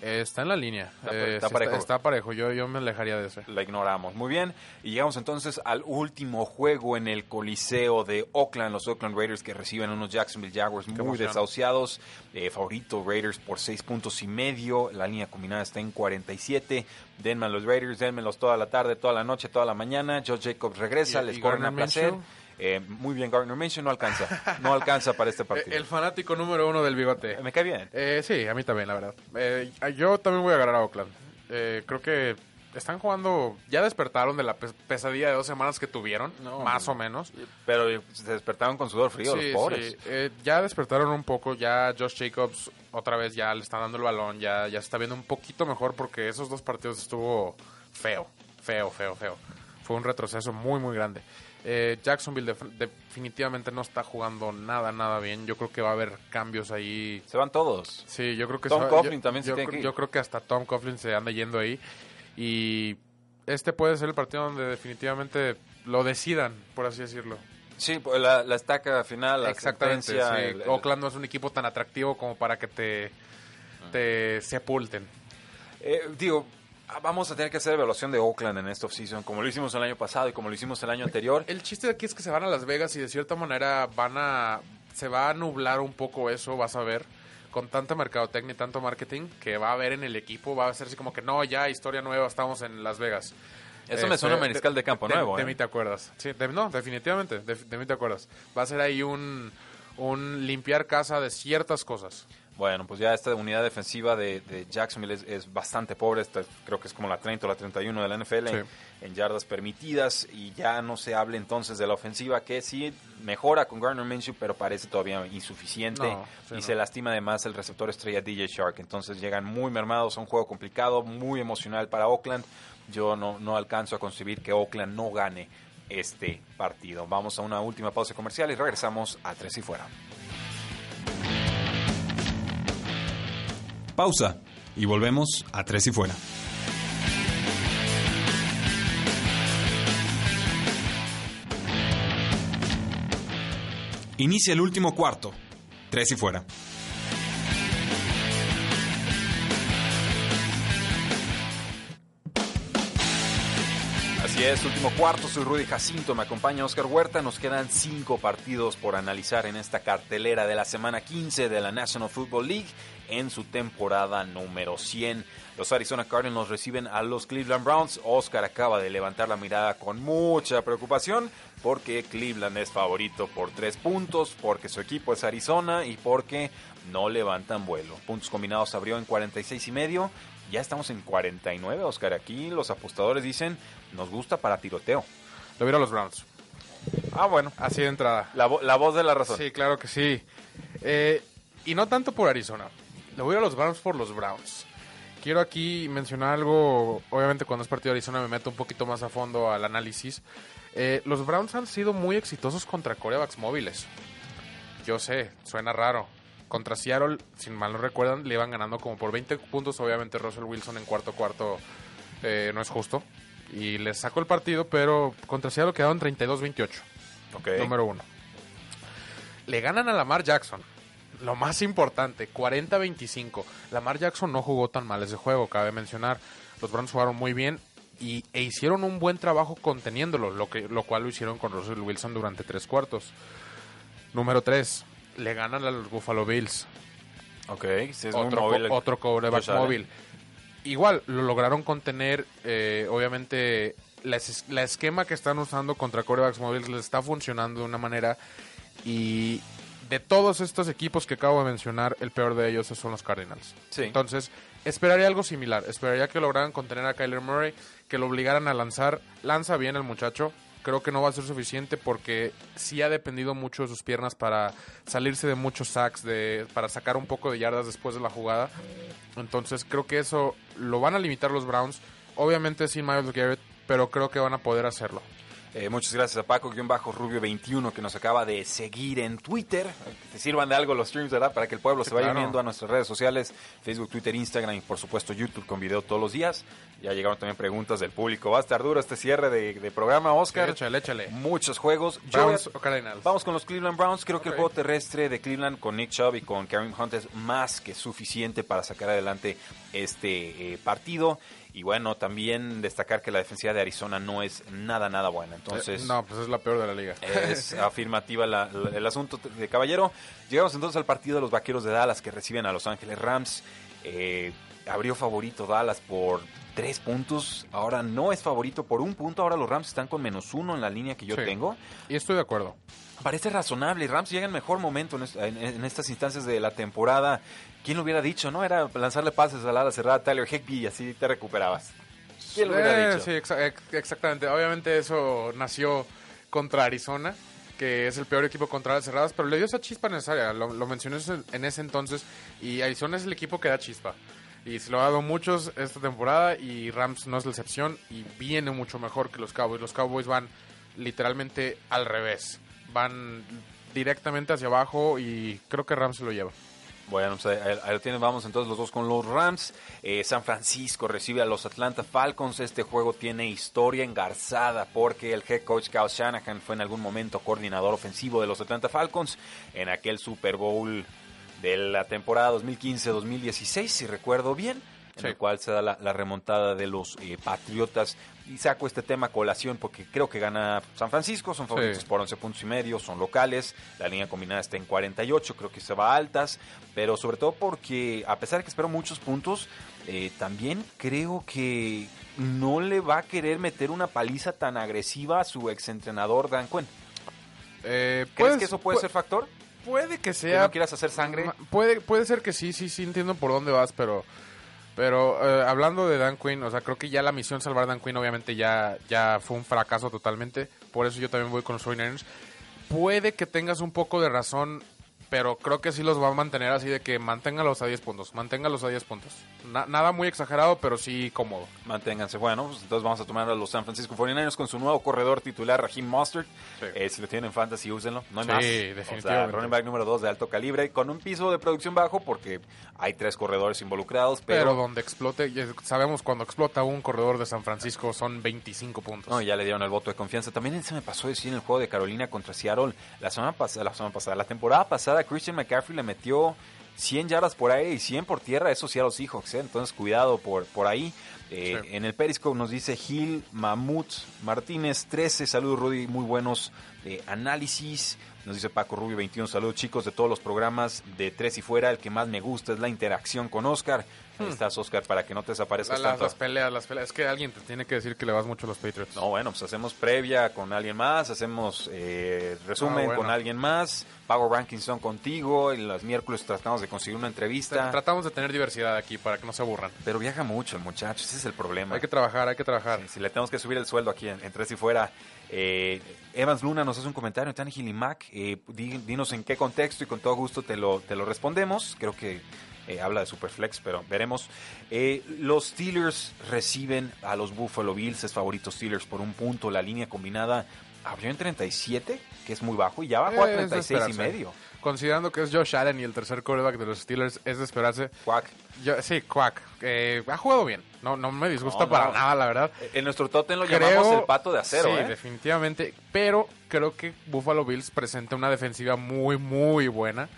Está en la línea. Está- Eh, está parejo. Está, parejo. Yo, yo me alejaría de ese. La ignoramos. Muy bien. Y llegamos entonces al último juego en el Coliseo de Oakland. Los Oakland Raiders que reciben a unos Jacksonville Jaguars muy desahuciados. Eh, favorito Raiders por seis puntos y medio. La línea combinada está en 47. Denme a los Raiders, denmelos toda la tarde, toda la noche, toda la mañana. Joe Jacobs regresa, Y- les y corren a placer. Eh, muy bien, Gardner Minshew no alcanza. No alcanza para este Eh, partido. El fanático número uno del bigote. Me cae bien. Eh, sí, a mí también, la verdad. Eh, yo también voy a agarrar a Oakland. Eh, creo que están jugando. Ya despertaron de la pes- pesadilla de dos semanas que tuvieron, No, más no. o menos. Pero se despertaron con sudor frío Sí, los pobres. sí. Eh, ya despertaron un poco. Ya Josh Jacobs otra vez ya le están dando el balón. Ya, ya se está viendo un poquito mejor porque esos dos partidos estuvo feo. Feo, feo, feo. Fue un retroceso muy, muy grande. Eh, Jacksonville def- definitivamente no está jugando nada, nada bien. Yo creo que va a haber cambios ahí. Se van todos. Sí, yo creo que Tom se- Coughlin yo- también se yo, tiene cre- que ir. yo creo que hasta Tom Coughlin se anda yendo ahí y este puede ser el partido donde definitivamente lo decidan, por así decirlo. Sí, pues, la, la estaca final, la Exactamente. sentencia, sí. el- el- Oakland no es un equipo tan atractivo como para que te te sepulten. Eh, digo, vamos a tener que hacer evaluación de Oakland en esta offseason, como lo hicimos el año pasado y como lo hicimos el año anterior. El chiste de aquí es que se van a Las Vegas y de cierta manera van a se va a nublar un poco eso, vas a ver con tanta mercadotecnia y tanto marketing que va a haber en el equipo, va a ser así como que no, ya historia nueva, estamos en Las Vegas. Eso me suena a mariscal de campo nuevo, De, ¿eh? mí te acuerdas. Sí, de- no, definitivamente, de, de mí te acuerdas. Va a ser ahí un, un limpiar casa de ciertas cosas. Bueno, pues ya esta unidad defensiva de, de Jacksonville es, es bastante pobre, esta creo que es como la 30 o la 31 de la NFL en, yardas permitidas y ya no se hable entonces de la ofensiva que sí mejora con Garner Minshew, pero parece todavía insuficiente No, sí, y no. se lastima además el receptor estrella DJ Shark, entonces llegan muy mermados a un juego complicado, muy emocional para Oakland. Yo no, no alcanzo a concebir que Oakland no gane este partido. Vamos a una última pausa comercial y regresamos a Tres y Fuera. Pausa y volvemos a Tres y Fuera. Inicia el último cuarto. Tres y Fuera. Así es, último cuarto, soy Rudy Jacinto, me acompaña Oscar Huerta, nos quedan cinco partidos por analizar en esta cartelera de la semana 15 de la National Football League en su temporada número 100. Los Arizona Cardinals reciben a los Cleveland Browns. Oscar acaba de levantar la mirada con mucha preocupación porque Cleveland es favorito por tres puntos, porque su equipo es Arizona y porque no levantan vuelo. Puntos combinados abrió en 46 y medio. Ya estamos en 49, Oscar. Aquí los apostadores dicen, nos gusta para tiroteo. Lo vieron los Browns. Ah, bueno. Así de entrada. La, vo- la voz de la razón. Sí, claro que sí. Eh, y no tanto por Arizona. Le voy a los Browns por los Browns. Quiero aquí mencionar algo. Obviamente, cuando es partido de Arizona, me meto un poquito más a fondo al análisis. Eh, los Browns han sido muy exitosos contra corebacks móviles. Yo sé, suena raro. Contra Seattle, sin mal no recuerdan, le iban ganando como por 20 puntos. Obviamente, Russell Wilson en cuarto cuarto eh, no es justo. Y les sacó el partido, pero contra Seattle quedaron 32-28. Ok. Número uno. Le ganan a Lamar Jackson. Lo más importante, 40-25. Lamar Jackson no jugó tan mal ese juego, cabe mencionar. Los Browns jugaron muy bien y, e hicieron un buen trabajo conteniéndolo, lo, que, lo cual lo hicieron con Russell Wilson durante tres cuartos. Número tres, le ganan a los Buffalo Bills. Ok, sí, es Otro, móvil el- otro coreback móvil. Igual, lo lograron contener. eh, obviamente, la, es- la esquema que están usando contra corebacks móviles les está funcionando de una manera. Y de todos estos equipos que acabo de mencionar, el peor de ellos son los Cardinals. Sí. Entonces, esperaría algo similar. Esperaría que lograran contener a Kyler Murray, que lo obligaran a lanzar. Lanza bien el muchacho. Creo que no va a ser suficiente porque sí ha dependido mucho de sus piernas para salirse de muchos sacks, de, para sacar un poco de yardas después de la jugada. Entonces creo que eso lo van a limitar los Browns. Obviamente sin Miles Garrett, pero creo que van a poder hacerlo. Eh, muchas gracias a Paco-Rubio21 que nos acaba de seguir en Twitter. Que te sirvan de algo los streams, ¿verdad? Para que el pueblo se vaya claro. uniendo a nuestras redes sociales, Facebook, Twitter, Instagram y por supuesto YouTube con video todos los días. Ya llegaron también preguntas del público. Va a estar duro este cierre de, de programa, Oscar. Échale, échale. Muchos juegos. A- Browns o Cardinals. Vamos con los Cleveland Browns. Creo que el juego terrestre de Cleveland con Nick Chubb y con Kareem Hunt es más que suficiente para sacar adelante este eh, partido. Y bueno, también destacar que la defensiva de Arizona no es nada, nada buena. Entonces, Eh, no, pues es la peor de la liga. es afirmativa la- la- el asunto de caballero. Llegamos entonces al partido de los Vaqueros de Dallas que reciben a Los Ángeles Rams. Eh, abrió favorito Dallas por tres puntos. Ahora no es favorito por un punto. Ahora los Rams están con menos uno en la línea que yo Sí. tengo. Y estoy de acuerdo. Parece razonable. Rams llega en mejor momento en, est- en- en estas instancias de la temporada. ¿Quién lo hubiera dicho, no? Era lanzarle pases a la ala cerrada a Tyler Higbee y así te recuperabas. ¿Quién lo hubiera Eh, dicho? Sí, exa- ex- exactamente. Obviamente eso nació contra Arizona, que es el peor equipo contra las cerradas, pero le dio esa chispa necesaria. Lo, lo mencioné en- en ese entonces y Arizona es el equipo que da chispa. Y se lo ha dado muchos esta temporada y Rams no es la excepción y viene mucho mejor que los Cowboys. Los Cowboys van literalmente al revés. Van directamente hacia abajo y creo que Rams se lo lleva. Bueno, pues ahí, lo tienen. Vamos entonces los dos con los Rams. Eh, San Francisco recibe a los Atlanta Falcons. Este juego tiene historia engarzada porque el head coach Kyle Shanahan fue en algún momento coordinador ofensivo de los Atlanta Falcons en aquel Super Bowl de la temporada 2015-2016, si recuerdo bien, en Sí. el cual se da la, la remontada de los eh, Patriotas. Y saco este tema a colación porque creo que gana San Francisco, son favoritos Sí. por 11 puntos y medio, son locales, la línea combinada está en 48, creo que se va a altas, pero sobre todo porque a pesar de que espero muchos puntos, eh, también creo que no le va a querer meter una paliza tan agresiva a su exentrenador Dan Quinn. Eh, ¿Crees puedes- que eso puede pu- ser factor? Puede que ¿Que sea no quieras hacer sangre? Puede, puede ser que sí, sí, sí, entiendo por dónde vas, pero pero eh, hablando de Dan Quinn, o sea, creo que ya la misión salvar a Dan Quinn obviamente ya, ya fue un fracaso totalmente, por eso yo también voy con los 49ers. Puede que tengas un poco de razón, pero creo que sí los va a mantener así de que manténgalos a 10 puntos, manténgalos a 10 puntos. Na- nada muy exagerado, pero sí cómodo. Manténganse. Bueno, pues entonces vamos a tomar a los San Francisco 49ers con su nuevo corredor titular, Raheem. Sí. Eh, si lo tienen en fantasy, úsenlo. No hay Sí, más. definitivamente. O sea, running back número 2 de alto calibre, con un piso de producción bajo, porque hay tres corredores involucrados, Pero, pero... donde explote, sabemos cuando explota un corredor de San Francisco son 25 puntos. No, ya le dieron el voto de confianza. También se me pasó decir en el juego de Carolina contra Seattle la semana pasada, la semana pasada, la temporada pasada, Christian McCaffrey le metió 100 yardas por ahí y 100 por tierra, esos Seattle Seahawks, ¿eh? entonces cuidado por, por ahí. Eh, Sí. En el Periscope nos dice Gil Mamut Martínez 13, saludos Rudy, muy buenos eh, análisis. Nos dice Paco Rubio 21, saludos chicos de todos los programas de Tres y Fuera, el que más me gusta es la interacción con Oscar. Ahí estás Oscar para que no te desaparezcas tanto. las peleas, las peleas. Es que alguien te tiene que decir que le vas mucho a los Patriots. No, bueno, pues hacemos previa con alguien más, hacemos eh, resumen Ah, bueno. con alguien más, Power Rankings son contigo, y los miércoles tratamos de conseguir una entrevista. Tratamos de tener diversidad aquí para que no se aburran. Pero viaja mucho el muchacho, ese es el problema. Hay que trabajar, hay que trabajar. Si le tenemos que subir el sueldo aquí en, en Tres y Fuera. Eh, Evans Luna nos hace un comentario, Tannehill y Mac, eh, di- dinos en qué contexto y con todo gusto te lo, te lo respondemos. Creo que eh, habla de Superflex, pero veremos. Eh, los Steelers reciben a los Buffalo Bills, es favorito Steelers por un punto. La línea combinada abrió en 37, que es muy bajo, y ya bajó a Eh, es de 36 y medio. Considerando que es Josh Allen y el tercer quarterback de los Steelers, es de esperarse. Cuac. Yo, sí, Quack. eh, ha jugado bien. No, no me disgusta No, para no. nada, la verdad. En nuestro totem lo Creo- llamamos el pato de acero, Sí, ¿eh? definitivamente. Pero creo que Buffalo Bills presenta una defensiva muy, muy buena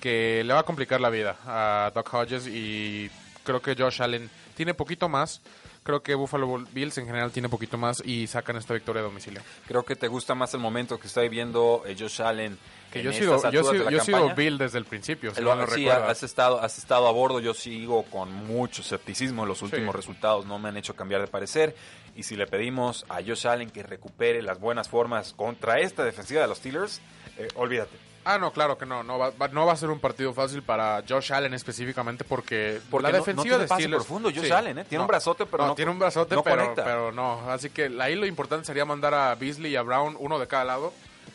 que le va a complicar la vida a Doc Hodges y creo que Josh Allen tiene poquito más. Creo que Buffalo Bills en general tiene poquito más y sacan esta victoria a domicilio. Creo que te gusta más el momento que está viviendo eh, Josh Allen. Que yo he sido, estas yo la yo. Bill desde el principio, si Lo- no lo sí, has estado, has estado a bordo. Yo sigo con mucho escepticismo. Los últimos Sí. resultados no me han hecho cambiar de parecer. Y si le pedimos a Josh Allen que recupere las buenas formas contra esta defensiva de los Steelers, eh, olvídate. Ah, no, claro que no. No va, va- no va a ser un partido fácil para Josh Allen específicamente porque, Porque la no- defensiva no de Steelers... profundo, Josh Allen, ¿eh? Tiene un brazote, pero no- tiene un brazote, no pero, pero no. Así que ahí lo importante sería mandar a Beasley y a Brown uno de cada lado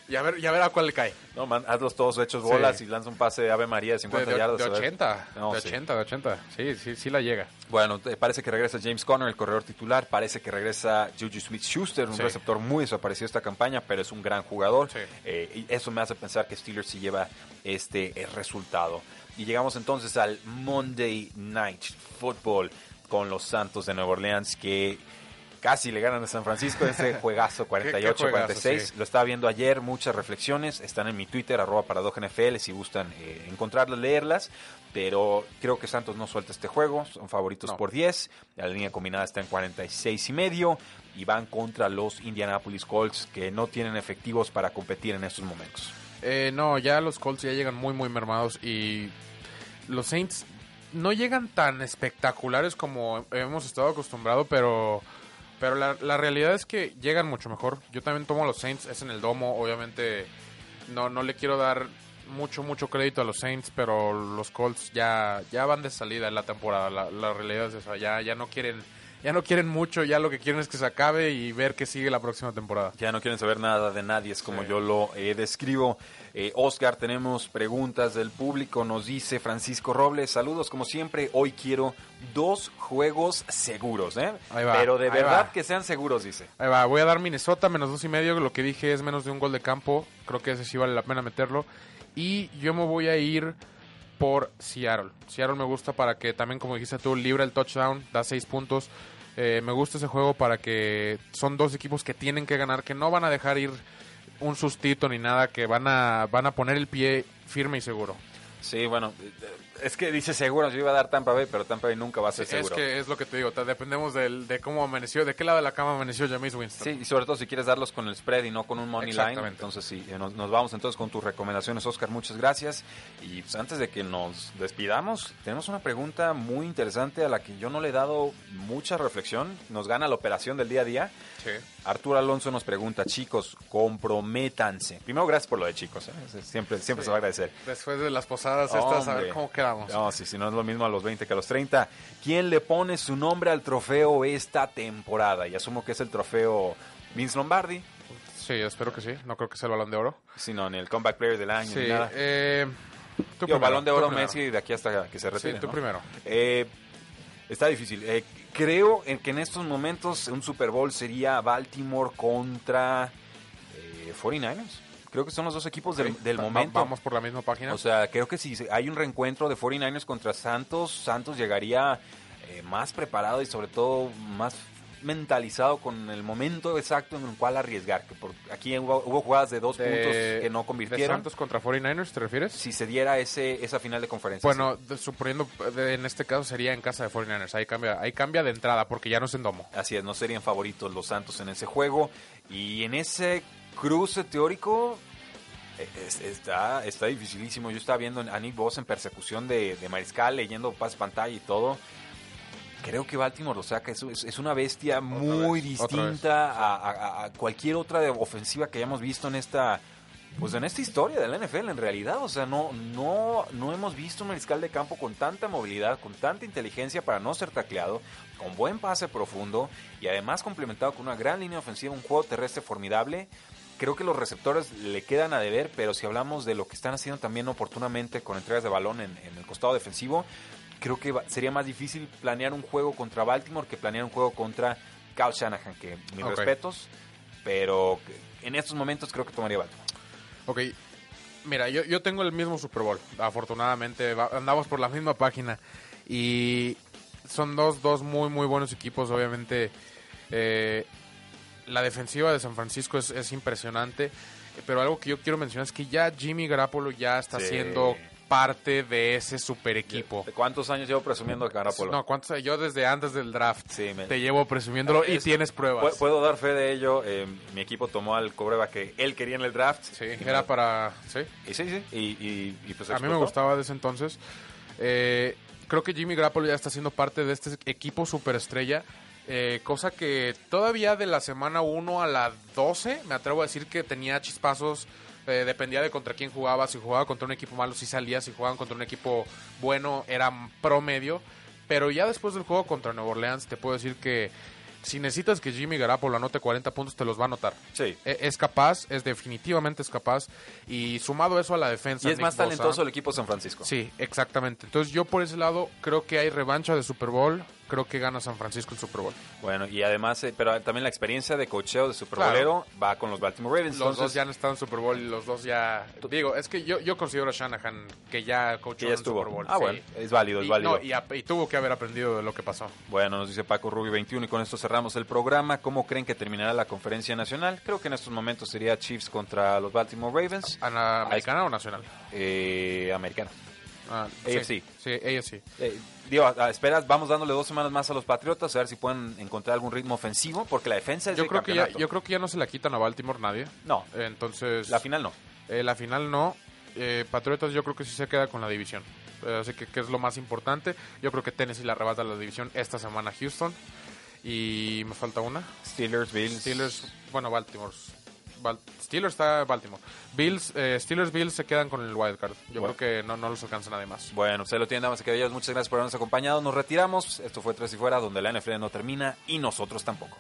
Y a ver, y a ver a cuál le cae. No, man, hazlos todos hechos bolas Sí. y lanza un pase de Ave María de De, 50 de- yardas. de a ver. 80, No, de sí. 80, de 80. Sí, sí, sí la llega. Bueno, te- parece que regresa James Conner, el corredor titular. Parece que regresa Juju Smith-Schuster, un Sí. receptor muy desaparecido esta campaña, pero es un gran jugador. Sí. Eh, y eso me hace pensar que Steelers sí lleva este eh, resultado. Y llegamos entonces al Monday Night Football con los Santos de Nueva Orleans que casi le ganan a San Francisco ese juegazo 48-46. juegazo, sí. Lo estaba viendo ayer, muchas reflexiones. Están en mi Twitter, arroba paradojnfl, si gustan eh, encontrarlas, leerlas. Pero creo que Santos no suelta este juego. Son favoritos No. por 10. La línea combinada está en 46 y medio. Y van contra los Indianapolis Colts, que no tienen efectivos para competir en estos momentos. Eh, no, ya los Colts ya llegan muy, muy mermados y los Saints no llegan tan espectaculares como hemos estado acostumbrados, pero, pero la, la realidad es que llegan mucho mejor. Yo también tomo a los Saints, es en el domo, obviamente no, no le quiero dar mucho, mucho crédito a los Saints, pero los Colts ya, ya van de salida en la temporada. La, la realidad es esa, ya, ya no quieren... Ya no quieren mucho, ya lo que quieren es que se acabe y ver que sigue la próxima temporada. Ya no quieren saber nada de nadie, es como Sí. yo lo eh, describo. Eh, Oscar, tenemos preguntas del público, nos dice Francisco Robles, saludos como siempre, hoy quiero dos juegos seguros, ¿eh? Ahí va, Pero de verdad va. que sean seguros, dice. Ahí va, voy a dar Minnesota menos dos y medio. Lo que dije es menos de un gol de campo. Creo que ese sí vale la pena meterlo. Y yo me voy a ir por Seattle. Seattle me gusta para que también, como dijiste tú, libra el touchdown, da seis puntos. Eh, me gusta ese juego para que son dos equipos que tienen que ganar, que no van a dejar ir un sustito ni nada, que van a, van a poner el pie firme y seguro. Sí, bueno, es que dice seguro, yo iba a dar Tampa Bay, pero Tampa Bay nunca va a ser Es seguro. que es lo que te digo, dependemos del- de cómo amaneció, de qué lado de la cama amaneció James Winston. Sí, y sobre todo si quieres darlos con el spread y no con un money line. Entonces sí, eh, nos, nos vamos entonces con tus recomendaciones, Oscar. Muchas gracias. Y pues, antes de que nos despidamos, tenemos una pregunta muy interesante a la que yo no le he dado mucha reflexión. Nos gana la operación del día a día. Sí. Arturo Alonso nos pregunta, chicos, comprométanse. Primero, gracias por lo de chicos. ¿eh? Siempre, siempre Sí. se va a agradecer. Después de las posadas estas, a ver cómo quedamos. No, sí, si no es lo mismo a los 20 que a los 30. ¿Quién le pone su nombre al trofeo esta temporada? Y asumo que es el trofeo Vince Lombardi, Sí, espero que sí. No creo que sea el balón de oro. sino en el Comeback Player del año. Sí, ni nada. eh, tú primero, balón de tú oro. Messi de aquí hasta que se Sí, retire. tú ¿no? primero. Eh, está difícil. Eh, creo en que en estos momentos un Super Bowl sería Baltimore contra eh, 49ers. Creo que son los dos equipos del, momento. Vamos por la misma página. O sea, creo que si hay un reencuentro de 49ers contra Santos, Santos llegaría eh, más preparado y sobre todo más mentalizado con el momento exacto en el cual arriesgar. Que por, aquí hubo, hubo jugadas de dos De- puntos que no ¿De convirtieron. Santos contra 49ers te refieres? Si se diera ese, esa final de conferencia. Bueno, suponiendo, en este caso sería en casa de 49ers. Ahí cambia, ahí cambia de entrada porque ya no es en domo. Así es, no serían favoritos los Santos en ese juego. Y en ese cruce teórico es- está, está dificilísimo. Yo estaba viendo a Nick Boss en persecución de, de Mariscal, leyendo pas pantalla y todo. Creo que Baltimore lo saca. Es, una bestia muy vez, distinta a, a- a cualquier otra ofensiva que hayamos visto en esta pues en esta historia de la NFL en realidad. O sea, no, no, no hemos visto un mariscal de campo con tanta movilidad, con tanta inteligencia para no ser tacleado, con buen pase profundo y además complementado con una gran línea ofensiva, un juego terrestre formidable. Creo que los receptores le quedan a deber, pero si hablamos de lo que están haciendo también oportunamente con entregas de balón en, en el costado defensivo, creo que sería más difícil planear un juego contra Baltimore que planear un juego contra Kyle Shanahan, que mis respetos, pero en estos momentos creo que tomaría Baltimore. Ok, mira, yo, yo tengo el mismo Super Bowl. Afortunadamente, andamos por la misma página. Y son dos, dos muy, muy buenos equipos. Obviamente, eh, la defensiva de San Francisco es, es impresionante. Pero algo que yo quiero mencionar es que ya Jimmy Garoppolo ya está Sí. siendo parte de ese super equipo. ¿De cuántos años llevo presumiendo de Garoppolo? No, ¿cuántos? Yo desde antes del draft Sí, me- te llevo presumiéndolo y Es- tienes pruebas. Pu- Puedo dar fe de ello. eh, mi equipo tomó al cobreba que él quería en el draft. Sí, era me- para... Sí. Y sí, sí. Y, y- y pues A mí me gustaba desde entonces. Eh, creo que Jimmy Garoppolo ya está siendo parte de este equipo superestrella. eh, cosa que todavía de la semana 1 a la 12, me atrevo a decir que tenía chispazos. Eh, dependía de contra quién jugaba. Si jugaba contra un equipo malo, sí salía. Si jugaban contra un equipo bueno, era promedio. Pero ya después del juego contra Nueva Orleans, te puedo decir que si necesitas que Jimmy Garapolo anote 40 puntos, te los va a anotar. Sí. E- Es capaz, es definitivamente es capaz. Y sumado eso a la defensa. Y es Nick más Bosa- talentoso el equipo de San Francisco. Sí, exactamente. Entonces yo por ese lado creo que hay revancha de Super Bowl. Creo que gana San Francisco el Super Bowl. Bueno, y además, eh, pero también la experiencia de cocheo de Super Claro. Bowlero va con los Baltimore Ravens. Los entonces, dos ya han estado en Super Bowl y los dos ya... Digo, es que yo, yo considero a Shanahan que ya coachó en. Super Bowl. ah, sí. bueno, es válido, es Y, válido. no, y, tuvo que haber aprendido de lo que pasó. Bueno, nos dice Paco Rubio 21 y con esto cerramos el programa. ¿Cómo creen que terminará la conferencia nacional? Creo que en estos momentos sería Chiefs contra los Baltimore Ravens. ¿Ana- ¿Americana o nacional? Eh, americano. Ah, AFC. Sí, sí, AFC. Eh, digo, a- a- esperas, vamos dándole dos semanas más a los Patriotas a ver si pueden encontrar algún ritmo ofensivo, porque la defensa es Yo de creo, que ya, campeonato. yo creo que ya no se la quitan a Baltimore nadie. No, Entonces... la final no. Eh, la final no. Eh, Patriotas yo creo que sí se queda con la división. Eh, así que, que es lo más importante. Yo creo que Tennessee le arrebata la división esta semana a Houston. Y me falta una. Steelers, Bills. Steelers, bueno, Baltimore. Bal- Steelers está Baltimore. Bills, eh, Steelers, Bills se quedan con el wild card. Yo Bueno. creo que no, no los alcanza nadie más. Bueno, se lo tienen, damas y caballeros. Muchas gracias por habernos acompañado. Nos retiramos. Esto fue Tres y Fuera, donde la NFL no termina y nosotros tampoco.